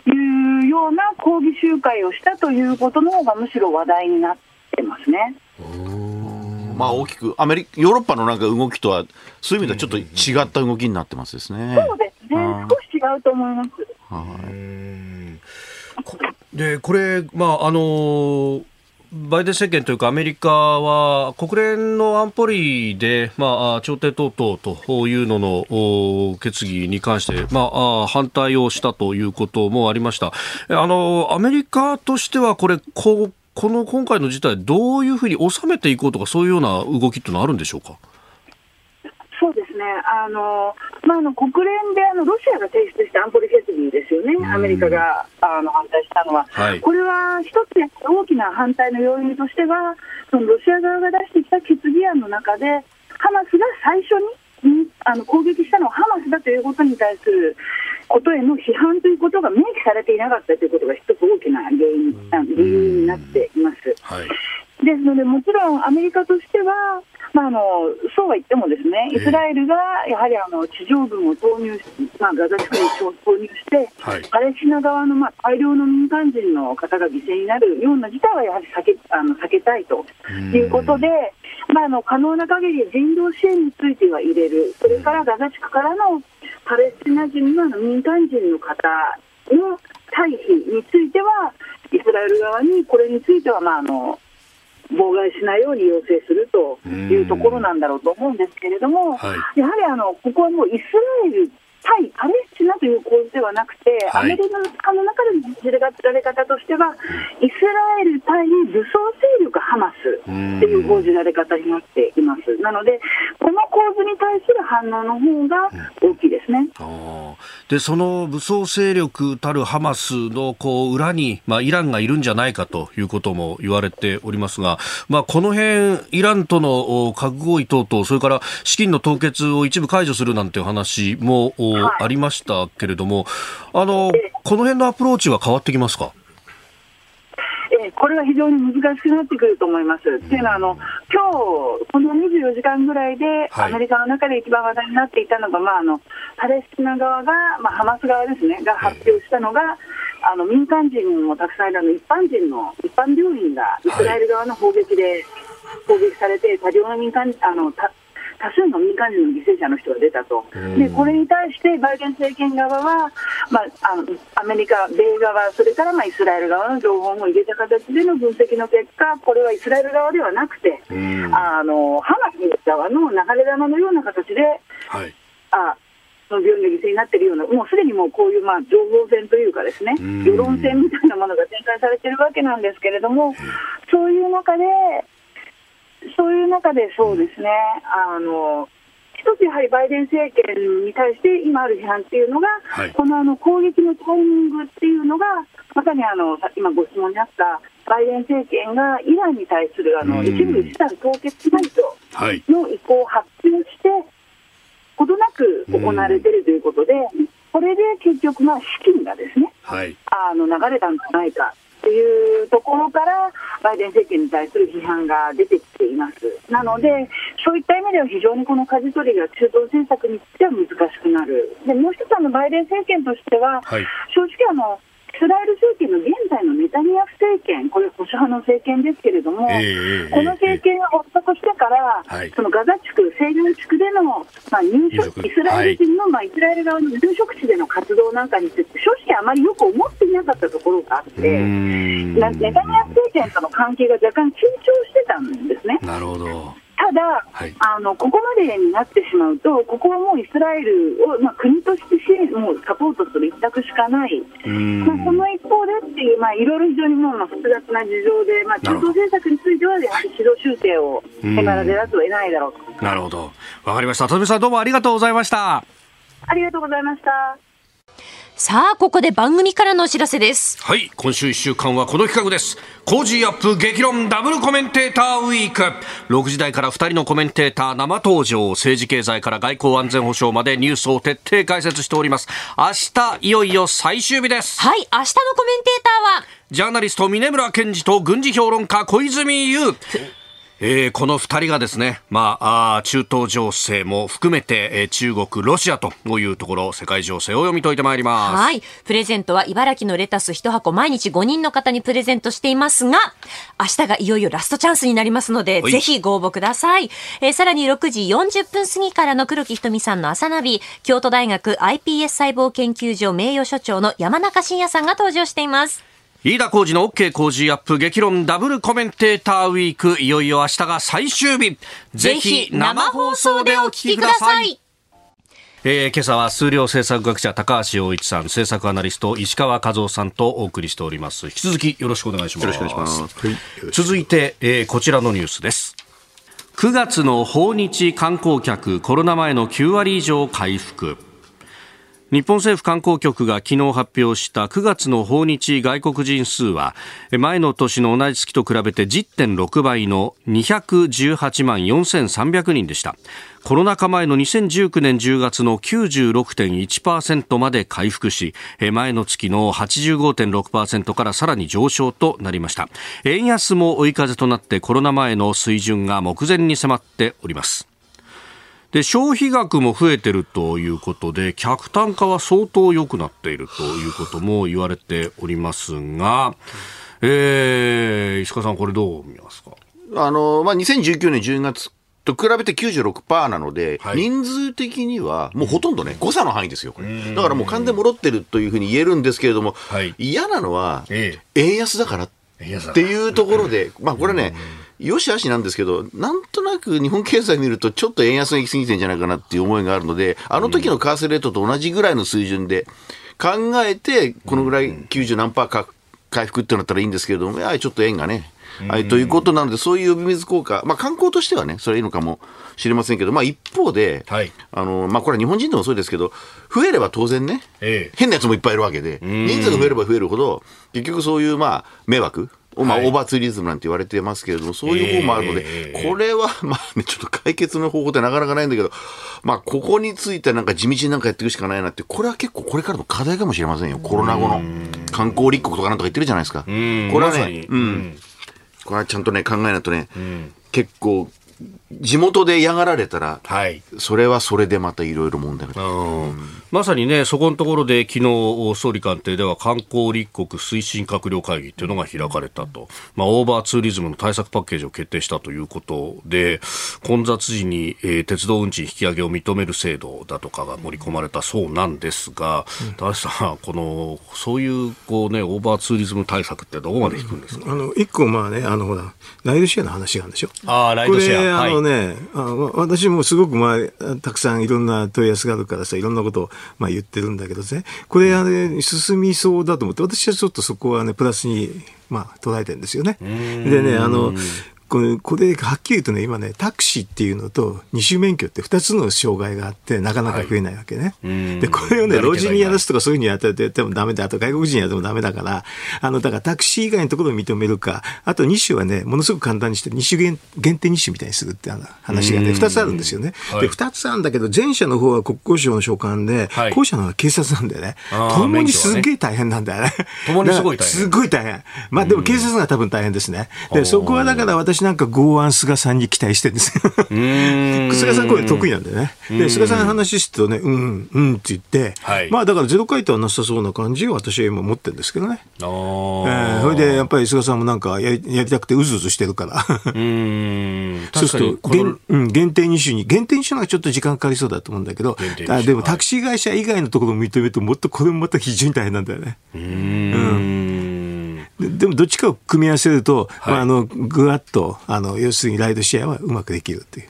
いうような抗議集会をしたということの方がむしろ話題になってますね。まあ大きくアメリカヨーロッパのなんか動きとはそういう意味ではちょっと違った動きになってますですね。そうですね。少し違うと思います。はい。でこれまああのーバイデン政権というかアメリカは国連の安保理で、まあ、調停等々というのの決議に関して、まあ、反対をしたということもありました。あの、アメリカとしてはこれ、ここの今回の事態、どういうふうに収めていこうとか、そういうような動きってのはあるんでしょうか？そうですね、あのまあ、あの国連であのロシアが提出した安保理決議ですよね、アメリカがあの反対したのは、はい、これは一つ大きな反対の要因としては、そのロシア側が出してきた決議案の中で、ハマスが最初にあの攻撃したのはハマスだということに対することへの批判ということが明記されていなかったということが一つ大きな原因理由になっています。はい、ですので、もちろんアメリカとしては、まあ、あのそうは言っても、ですねイスラエルがやはりあの地上軍を投入し、まあ、ガザ地区に投入して、はい、パレスチナ側の、まあ、大量の民間人の方が犠牲になるような事態はやはり避けあの避けたいということで、まあ、あの可能な限り人道支援については入れる、それからガザ地区からのパレスチナ人の民間人の方の退避については、イスラエル側にこれについては、まあ、あの妨害しないように要請するというところなんだろうと思うんですけれども、はい、やはりあのここはもうイスラエル対パレスチナという構図ではなくて、はい、アメリカの中での知られ方としては、イスラエル対武装勢力ハマスっていう報じられ方になっています。なので、この構図に対する反応の方が大きいですね。で、その武装勢力たるハマスのこう裏に、まあ、イランがいるんじゃないかということも言われておりますが、まあ、この辺、イランとの核合意等々、それから資金の凍結を一部解除するなんていう話も、ありましたけれども、あの、この辺のアプローチは変わってきますか？えこれは非常に難しくなってくると思います。と、うん、いうのはあの、今日この24時間ぐらいで、アメリカの中で一番話題になっていたのが、まあ、あのパレスチナ側が、まあ、ハマス側ですね、が発表したのが、あの民間人もたくさんいるの一般人の、一般病院がイスラエル側の砲撃で攻撃されて、多量の民間あのた多数の民間人の犠牲者の人が出たと、でこれに対してバイデン政権側は、まあ、あのアメリカ、米側、それからまあイスラエル側の情報も入れた形での分析の結果、これはイスラエル側ではなくて、あのハマス側の流れ弾のような形で、はい、あその病院が犠牲になっているような、もうすでにもうこういうまあ情報戦というか、ですね世論戦みたいなものが展開されているわけなんですけれども、そういう中で、そういう中で、そうですね、あの一つやはりバイデン政権に対して今ある批判っていうのが、はい、このあの攻撃のタイミングっていうのが、まさにあの今ご質問にあったバイデン政権がイランに対するあの一部資産凍結ナイトの意向を発表して、ほどなく行われているということで、これで結局、資金がですね、はい、あの流れたんじゃないかっていうところから、バイデン政権に対する批判が出てきています。なので、そういった意味では非常にこの舵取りが中東政策については難しくなる。でもう一つあのバイデン政権としては、はい、正直あのイスラエル政権の現在のネタニヤフ政権、これ、保守派の政権ですけれども、えー、この政権が発足してから、えー、そのガザ地区、西岸地区での、まあ、入植イスラエル人の、はい、まあ、イスラエル側の入植地での活動なんかについて、正直あまりよく思っていなかったところがあって、ネタニヤフ政権との関係が若干緊張してたんですね。なるほどただ、はい、あのここまでになってしまうと、ここはもうイスラエルを、まあ、国として支援もサポートする一択しかない、まあ、その一方でっていう、まあ、いろいろ非常にもう複雑な事情で、まあ、中東政策については、やはり指導修正を手柄でらずを得ないだろうと。なるほど。わかりました。田辺さん、どうもありがとうございました。ありがとうございました。さあ、ここで番組からのお知らせです。はい、今週1週間はこの企画です。コージーアップ激論ダブルコメンテーターウィーク。6時台から2人のコメンテーター生登場。政治経済から外交安全保障までニュースを徹底解説しております。明日、いよいよ最終日です。はい、明日のコメンテーターは、ジャーナリスト峯村健司と軍事評論家小泉悠。えー、この2人がですね、まあ、あ中東情勢も含めて、えー、中国、ロシアというところ、世界情勢を読み解いてまいります。はい。プレゼントは茨城のレタス1箱毎日5人の方にプレゼントしていますが、明日がいよいよラストチャンスになりますので、ぜひご応募ください。えー、さらに6時40分過ぎからの黒木ひとみさんの朝ナビ、京都大学 iPS 細胞研究所名誉所長の山中伸也さんが登場しています。飯田浩二の OK 工事アップ激論ダブルコメンテーターウィーク。いよいよ明日が最終日。ぜひ生放送でお聞きください。えー、今朝は数量政策学者高橋洋一さん政策アナリスト石川和夫さんとお送りしております。引き続きよろしくお願いします。よろしくお願いします、はい、続いて、えー、こちらのニュースです。9月の訪日観光客コロナ前の9割以上回復日本政府観光局が昨日発表した9月の訪日外国人数は前の年の同じ月と比べて10.6倍の218万4300人でした。コロナ禍前の2019年10月の96.1%まで回復し前の月の85.6%からさらに上昇となりました。円安も追い風となってコロナ前の水準が目前に迫っております。で消費額も増えてるということで客単価は相当良くなっているということも言われておりますが、えー、石川さん、これどう見ますか？あの、まあ、2019年10月と比べて96%なので、はい、人数的にはもうほとんどね、誤差の範囲ですよ、これ。だからもう完全戻ってるというふうに言えるんですけれども、はい、嫌なのは、円安だからっていうところで、まあこれね、よしあしなんですけど、なんとなく日本経済見ると、ちょっと円安が行き過ぎてんじゃないかなっていう思いがあるので、あの時の為替レートと同じぐらいの水準で考えて、このぐらい90何パーか回復ってなったらいいんですけれども、やはりちょっと円がね、はい、ということなので、そういう呼び水効果、まあ、観光としてはね、それはいいのかもしれませんけど、まあ、一方で、はい、あのまあ、これは日本人でもそうですけど、増えれば当然ね、ええ、変なやつもいっぱいいるわけで、人数が増えれば増えるほど、結局そういうまあ迷惑、まあ、オーバーツーリズムなんて言われてますけれども、そういう方もあるので、これは、まあね、ちょっと解決の方法ってなかなかないんだけど、まあ、ここについてなんか地道になんかやっていくしかないなって、これは結構これからの課題かもしれませんよ。コロナ後の観光立国とかなんとか言ってるじゃないですか。これはね、うん。これはちゃんとね、考えないとね、結構、地元で嫌がられたら、はい、それはそれでまたいろいろ問題が、うん、まさにね、そこのところで昨日総理官邸では観光立国推進閣僚会議というのが開かれたと、まあ、オーバーツーリズムの対策パッケージを決定したということで、混雑時に、えー、鉄道運賃引き上げを認める制度だとかが盛り込まれたそうなんですが、田、う、中、さん、このそういうこう、ね、オーバーツーリズム対策ってどこまで引くんですか、あの一個、まあね、あのほら、ライドシェアの話があるんでしょ？あライドシェア。はい、あ私もすごく、まあ、たくさんいろんな問い合わせがあるからさ、いろんなことを、まあ、言ってるんだけどね、これ、あれ、進みそうだと思って、私はちょっとそこはね、プラスに、まあ、捉えてるんですよね。でね、あの、これ、これはっきり言うとね、今ね、タクシーっていうのと二種免許って二つの障害があって、なかなか増えないわけね。はい、で、これをね、老人にやらすとかそういうふうにやってやってもダメだ。あと外国人やってもダメだから、あの、だからタクシー以外のところを認めるか、あと二種はね、ものすごく簡単にして二種限限定二種みたいにするって話がね、二つあるんですよね。はい、で、二つあるんだけど、前者の方は国交省の所管で、はい、後者の方は警察なんだよね。ともにすげえ大変なんだよね。ともにすごい大変。すごい大変。まあでも警察が多分大変ですね。で、そこはだから私なんか剛腕菅さんに期待してるんですよ。菅さんこれ得意なんだよね。で、菅さんの話するとね、うん、うんって言って、はい、まあだからゼロ回答はなさそうな感じを私は今持ってるんですけどね。えー、それでやっぱり菅さんもなんかやりやりたくてうずうずしてるから。うんそうすると限、うん、限定2種に、限定2種がちょっと時間かかりそうだと思うんだけど、あでもタクシー会社以外のところを認めると、もっとこれもまた非常に大変なんだよね。うんででもどっちかを組み合わせると、はい、まあ、あのぐわっとあの要するにライドシェアはうまくできるっていう。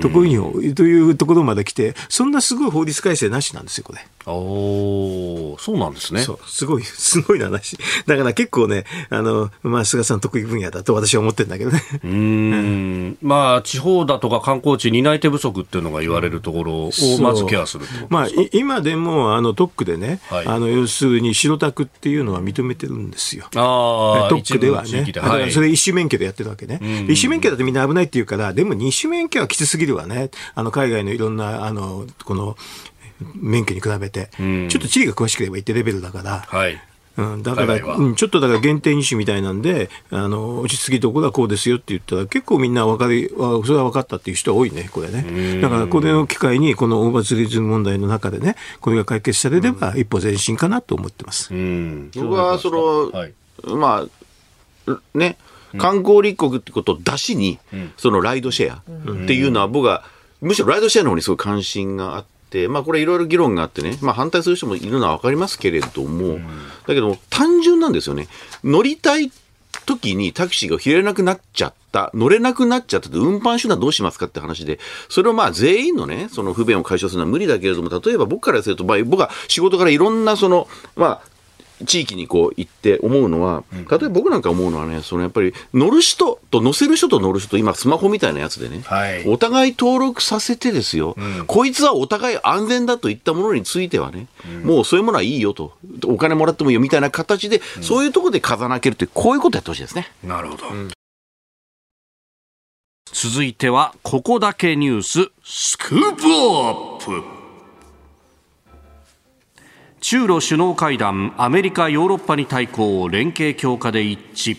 ところにというところまで来て、そんなすごい法律改正なしなんですよ、これ。おそうなんですね。そう、すごい、すごい話。だから結構ね、あの、まあ、菅さん得意分野だと私は思ってるんだけどね。うん。まあ、地方だとか観光地、担い手不足っていうのが言われるところをまずケアするまあ、今でも、あの、特区でね、はい、あの、要するに白タクっていうのは認めてるんですよ。ああ。特区ではね。だからそれ一種免許でやってるわけね。一種免許だとみんな危ないっていうから、でも二種免許はきつすぎるわね。あの、海外のいろんな、あの、この、免許に比べて、ちょっと地理が詳しければ一定レベルだから、はい。うん、だから、うん、ちょっとだから限定二種みたいなんで、あの、落ち着きどころはこうですよって言ったら、結構みんな分かり、それは分かったっていう人多いね、これね。だから、これの機会に、このオーバーツーリズム問題の中でね、これが解決されれば、一歩前進かなと思ってます。僕は、その、はい、まあ、ね、観光立国ってことを出しに、そのライドシェア。っていうのは、僕は、むしろライドシェアの方にすごい関心があって、、まあ、これいろいろ議論があってね、まあ、反対する人もいるのは分かりますけれども、うん、だけども単純なんですよね。乗りたい時にタクシーが拾えなくなっちゃった、乗れなくなっちゃったって運搬手段どうしますかって話で、それをまあ全員のね、その不便を解消するのは無理だけれども、例えば僕からすると、まあ、僕は仕事からいろんなその、まあ、地域にこう行って思うのは、例えば僕なんか思うのはね、そのやっぱり乗る人と乗せる人と乗る人と今スマホみたいなやつでね、はい、お互い登録させてですよ、うん、こいつはお互い安全だといったものについてはね、うん、もうそういうものはいいよと、お金もらってもいいよみたいな形で、うん、そういうところで風なけるってこういうことやってほしいですね。なるほど。続いては、ここだけニュース、スクープアップ中ロ首脳会談アメリカヨーロッパに対抗連携強化で一致。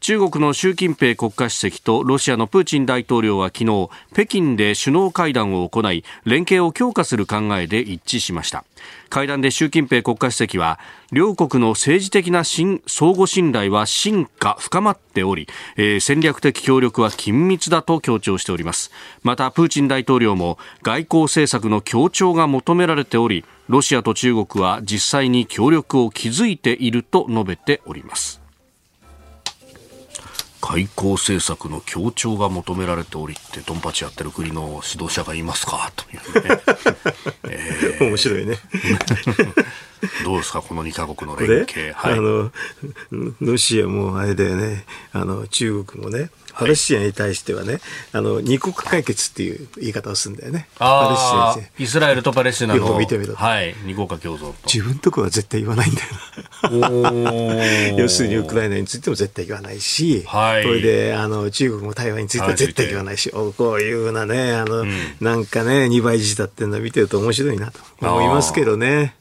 中国の習近平国家主席とロシアのプーチン大統領は昨日北京で首脳会談を行い連携を強化する考えで一致しました。会談で習近平国家主席は両国の政治的な相互信頼は進化深まっており、えー、戦略的協力は緊密だと強調しております。またプーチン大統領も外交政策の協調が求められておりロシアと中国は実際に協力を築いていると述べております。外交政策の協調が求められておりってドンパチやってる国の指導者がいますかというね、えー、面白いね。どうですかこの2か国の連携、はい、あのロシアもあれだよね。あの中国もねパレスチナに対してはね、あの二国解決っていう言い方をするんだよね。パレスチナイスラエルとパレスチナの見てみろはい、二国家共存自分とこは絶対言わないんだよ 要するにウクライナについても絶対言わないし、はい、それであの中国も台湾については絶対言わないし、こういうふうなね、あの、うん、なんかね、二倍字だっていうのを見てると面白いなと思いますけどね。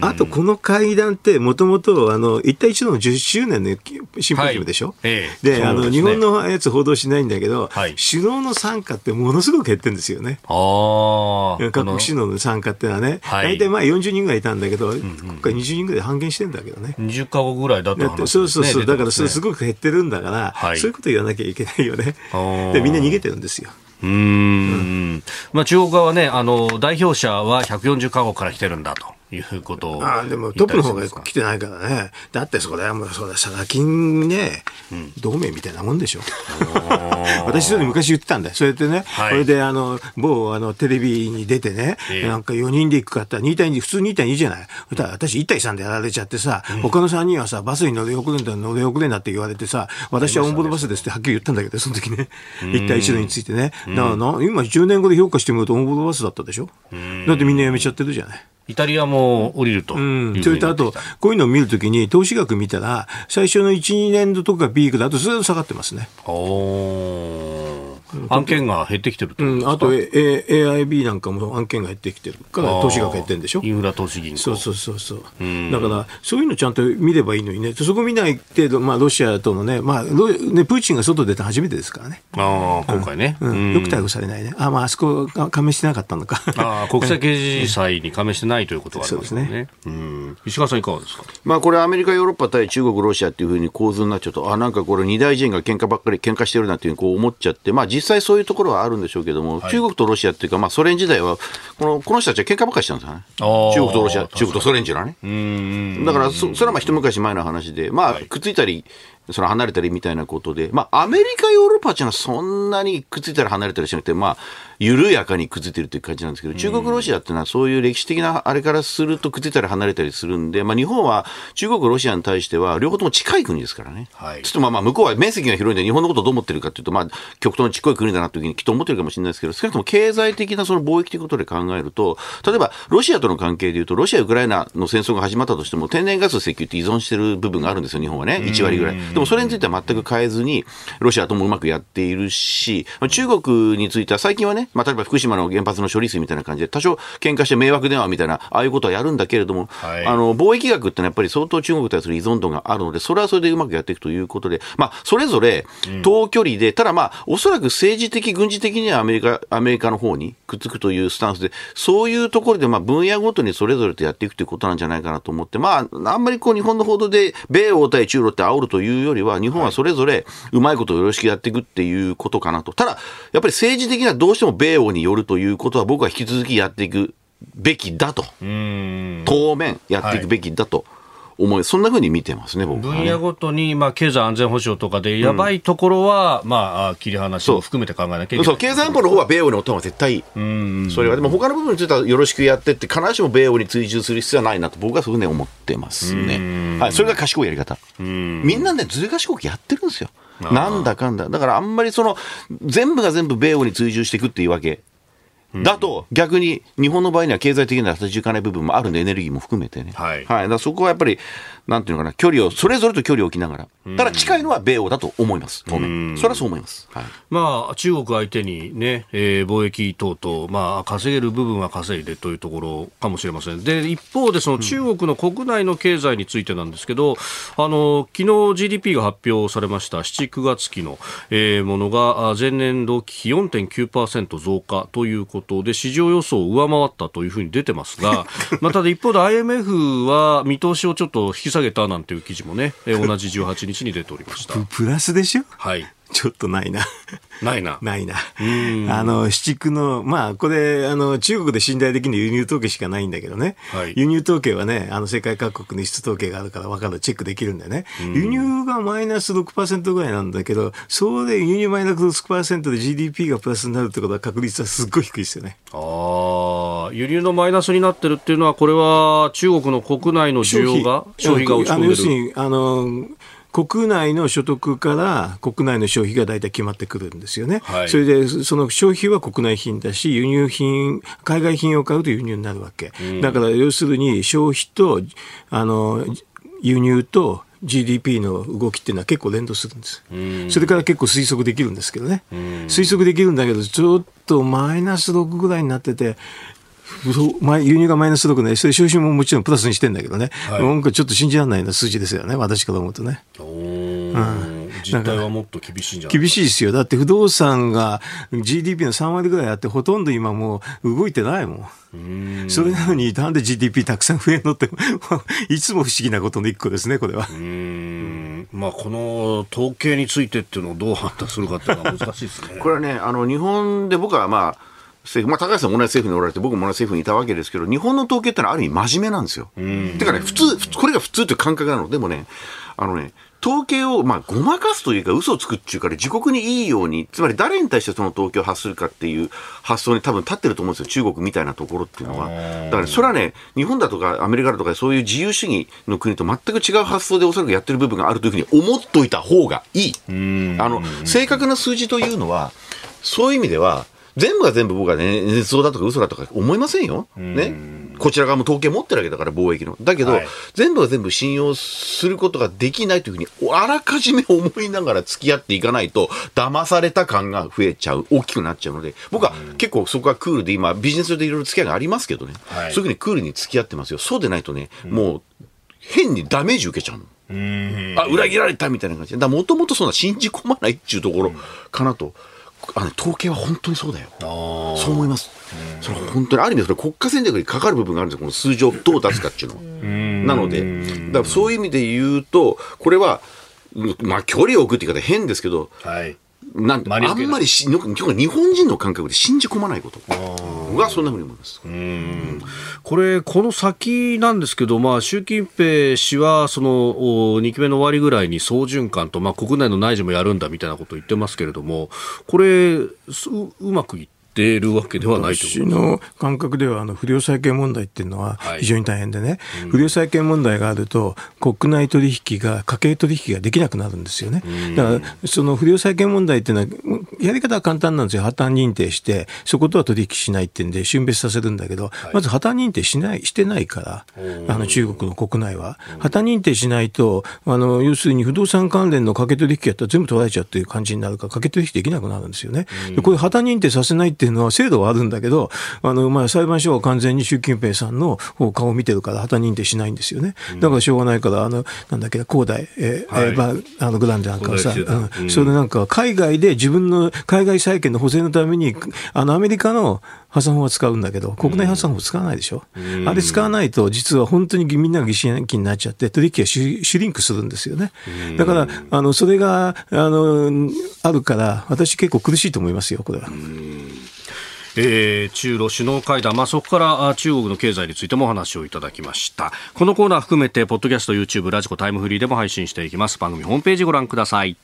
ああと、この会談って、もともと、あの、一帯一路の10周年のシンポジウムでしょ、はい。ええ、で、あの、日本のやつ報道しないんだけど、はい、首脳の参加ってものすごく減ってるんですよね。各国首脳の参加っていうのはね、はい、大体まあ40人ぐらいいたんだけど、うんうん、今回20人ぐらい半減してんだけどね。20か国ぐらいだった話、ね、そうそうそう、だからそれすごく減ってるんだから、はい、そういうこと言わなきゃいけないよね。で、みんな逃げてるんですよ。うん、まあ、中国側はね、あの代表者は140か国から来てるんだと。いうことをあでもトップの方が来てないからね。だってそれはもうそれサ金ね、うん、同盟みたいなもんでしょ。私それ昔言ってたんだよ。それでね、はい、それであの、某あのテレビに出てね、えー、なんか4人で行くかって2対2、普通2対2じゃない。私1対3でやられちゃってさ、うん、他の3人はさ、バスに乗り遅れんだ、乗り遅れんだって言われてさ、私はオンボードバスですってはっきり言ったんだけど、その時ね、1対1についてね。だからな今10年後で評価してみるとオンボードバスだったでしょ？だってみんな辞めちゃってるじゃない。イタリアも降りるとうん、それとあと、こういうのを見るときに、投資額見たら、最初の1、2年度とかピークだとずっと下がってますね。案件が減ってきてるうん、あと、A、AIB なんかも案件が減ってきてるから投資額減ってるんでしょ？インフラ投資銀行。そうそうそうそう。だからそういうのちゃんと見ればいいのにね。そこ見ない程度、まあ、ロシアとのね,、まあねプーチンが外出て初めてですからね。あ今回ね、うん、よく逮捕されないね。あ、まあ、あそこ加盟してなかったのか。あ国際刑事裁に加盟してないということはありますね。ね、うん、石川さんいかがですか、まあ、これアメリカヨーロッパ対中国ロシアっていうふうに構図になっちゃうとあなんかこれ二大臣が喧嘩ばっかり喧嘩してるなっていうこう思っちゃってまあ実際そういうところはあるんでしょうけども、はい、中国とロシアっていうか、まあ、ソ連時代はこの、この人たちは喧嘩ばっかりしたんですよね。中国とロシア、中国とソ連時代はね。だからそ、それはまあ一昔前の話で、まあ、くっついたり、その離れたりみたいなことで、まあ、アメリカ、ヨーロッパっていうのはそんなにくっついたり離れたりしなくて、まあ、緩やかにくっついてるっていう感じなんですけど、中国、ロシアっていうのはそういう歴史的なあれからするとくっついたり離れたりするんで、まあ、日本は中国、ロシアに対しては両方とも近い国ですからね。はい、ちょっとまあまあ、向こうは面積が広いんで日本のことをどう思ってるかっていうと、まあ、極東のちっこい国だなというふうにきっと思ってるかもしれないですけど、少なくとも経済的なその貿易ということで考えると、例えば、ロシアとの関係でいうと、ロシア、ウクライナの戦争が始まったとしても、天然ガス、石油って依存してる部分があるんですよ、日本はね。1割ぐらい。でもそれについては全く変えずに、ロシアともうまくやっているし、中国については最近はね、まあ、例えば福島の原発の処理水みたいな感じで、多少喧嘩して迷惑電話みたいな、ああいうことはやるんだけれども、はい、あの、貿易額ってのはやっぱり相当中国に対する依存度があるので、それはそれでうまくやっていくということで、まあ、それぞれ遠距離で、うん、ただまあ、おそらく政治的、軍事的にはアメリカ、アメリカの方にくっつくというスタンスで、そういうところで、まあ、分野ごとにそれぞれとやっていくということなんじゃないかなと思って、まあ、あんまりこう、日本の報道で、米欧対中ロって煽るというよりは、日本はそれぞれうまいことをよろしくやっていくっていうことかなと。ただ、やっぱり政治的にはどうしても米欧によるということは、僕は引き続きやっていくべきだと。当面やっていくべきだと。はい思い、そんなふうに見てますね、僕分野ごとに、まあ、経済安全保障とかで、やばいところは、うん、まあ、切り離しも含めて考えなきゃいけない。そう、経済安保の方は米欧におった方が絶対いい。それは、でも他の部分についてはよろしくやってって、必ずしも米欧に追従する必要はないなと、僕はそういうふうに思ってますね。はい、それが賢いやり方。みんなね、ずる賢くやってるんですよ。なんだかんだ。だからあんまりその、全部が全部米欧に追従していくっていうわけだと、逆に日本の場合には経済的な立ち行かない部分もあるんで、エネルギーも含めてね。はい。はい。だそこはやっぱり、なんていうのかな、距離を、それぞれと距離を置きながら。ただ近いのは米欧だと思います、当面。それはそう思います。はい、まあ、中国相手にね、えー、貿易等々、まあ、稼げる部分は稼いでというところかもしれません。で、一方で、その中国の国内の経済についてなんですけど、あの、昨日 GDP が発表されました7、9月期の、えー、ものが、前年同期比4.9%増加ということで、市場予想を上回ったというふうに出てますが、まあ、ただ一方で IMF は見通しをちょっと引き下げたなんていう記事もね、えー、同じ18日に出ておりました。プラスでしょ？はい。ちょっとないな。ないな。ないな。あの、七区の、まあ、これ、あの、中国で信頼できる輸入統計しかないんだけどね。はい、輸入統計はね、あの、世界各国の輸出統計があるから分かる、チェックできるんだよね。輸入がマイナス6%ぐらいなんだけど、そうで輸入マイナス6%で GDP がプラスになるってことは確率はすっごい低いですよね。ああ、輸入のマイナスになってるっていうのは、これは中国の国内の需要が、消費が落ち込んでる。要するに、あの、国内の所得から国内の消費が大体決まってくるんですよね。はい、それで、その消費は国内品だし、輸入品、海外品を買うと輸入になるわけ。うん、だから要するに消費と、あの、輸入と GDP の動きっていうのは結構連動するんです。それから結構推測できるんですけどね。推測できるんだけど、ちょっとマイナス6ぐらいになってて、輸入がマイナス6ね、それ消費ももちろんプラスにしてんだけどね、はい、なんかちょっと信じられないような数字ですよね、私から思うとね。うん、実態はもっと厳しいんじゃない厳しいですよ。だって不動産が GDP の3割ぐらいあって、ほとんど今もう動いてないもん。んそれなのに、なんで GDP たくさん増えるのっていつも不思議なことの一個ですね、これは。まあ、この統計についてっていうのをどう判断するかっていうのは難しいですね。これはね、あの、日本で僕はまあ、政府、まあ、高橋さんも同じ政府におられて、僕も同じ政府にいたわけですけど、日本の統計ってのはある意味真面目なんですよ。てかね、普通、これが普通という感覚なの。でもね、あのね、統計を、まあ、ごまかすというか、嘘をつくっていうから、自国にいいように、つまり誰に対してその統計を発するかっていう発想に多分立ってると思うんですよ。中国みたいなところっていうのは。だから、それはね、日本だとかアメリカだとかそういう自由主義の国と全く違う発想でおそらくやってる部分があるというふうに思っといた方がいい。あの、正確な数字というのは、そういう意味では、全部が全部僕はね、捏造だとか嘘だとか思いませんよ。ね。こちら側も統計持ってるわけだから、貿易の。だけど、はい、全部が全部信用することができないというふうに、あらかじめ思いながら付き合っていかないと、騙された感が増えちゃう、大きくなっちゃうので、僕は結構そこはクールで今、ビジネスでいろいろ付き合いがありますけどね、はい、そういうふうにクールに付き合ってますよ。そうでないとね、もう、変にダメージ受けちゃうの。あ、裏切られたみたいな感じで。だもともとそんな信じ込まないっていうところかなと。あの統計は本当にそうだよ。そう思います。それ本当にある意味それ国家戦略にかかる部分があるんですよ。この数字をどう出すかっていうのは。なので、だからそういう意味で言うと、これは、まあ距離を置くって言い方変ですけど、はい、なんあんまりし日本人の感覚で信じ込まないこと。僕はそんなふうに思います。うんこれ、この先なんですけど、まあ、習近平氏は、その、2期目の終わりぐらいに総循環と、まあ、国内の内需もやるんだみたいなことを言ってますけれども、これ、ううまくいってっているわけではない私の感覚ではあの不良債権問題っていうのは非常に大変でね、はいうん、不良債権問題があると国内取引が家計取引ができなくなるんですよね、だからその不良債権問題っていうのはやり方は簡単なんですよ。破綻認定してそことは取引しないっていうんで春別させるんだけど、はい、まず破綻認定しないしてないからあの中国の国内は。破綻認定しないとあの要するに不動産関連の掛け取引やったら全部取られちゃうという感じになるから掛け取引できなくなるんですよね、でこれ破綻認定させないっていうのは制度はあるんだけど、あの、まあ、裁判所は完全に習近平さんの顔を見てるから、旗認定しないんですよね。だからしょうがないから、あの、なんだっけ、恒大、えー、はい、えー、あの、グランデなんかはさ、うん、それでなんか、海外で自分の海外債権の保全のために、あの、アメリカの破産法は使うんだけど、国内破産法使わないでしょ？うあれ使わないと、実は本当にみんなが疑心暗鬼になっちゃって、取引がシュリンクするんですよね。だから、あの、それが、あの、あるから、私結構苦しいと思いますよ、これは。えー、中ロ首脳会談、まあ、そこから中国の経済についてもお話をいただきました。このコーナー含めてポッドキャスト YouTube ラジコタイムフリーでも配信していきます。番組ホームページご覧ください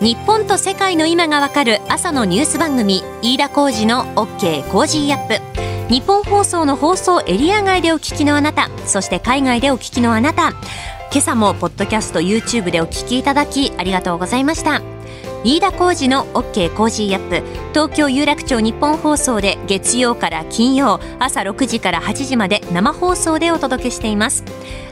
日本と世界の今がわかる朝のニュース番組飯田浩二の OK Cozy up。ニッポン放送の放送エリア外でお聞きのあなたそして海外でお聞きのあなた。今朝もポッドキャスト YouTube でお聞きいただきありがとうございました。飯田浩二の OK Cozy up。東京有楽町ニッポン放送で月曜から金曜朝6時から8時まで生放送でお届けしています。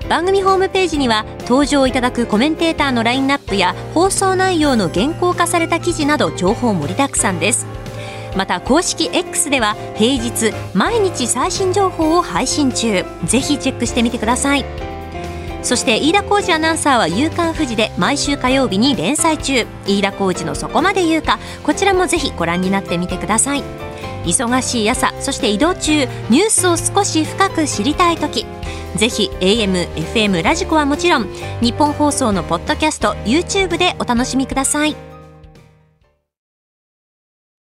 番組ホームページには登場いただくコメンテーターのラインナップや放送内容の原稿化された記事など情報盛りだくさんです。また公式 X では平日毎日最新情報を配信中。ぜひチェックしてみてください。そして飯田浩二アナウンサーは「夕刊富士」で毎週火曜日に連載中。飯田浩二のそこまで言うか。こちらもぜひご覧になってみてください。忙しい朝そして移動中。ニュースを少し深く知りたい時。ぜひ AM、FM、ラジコはもちろん。日本放送のポッドキャスト YouTube でお楽しみください。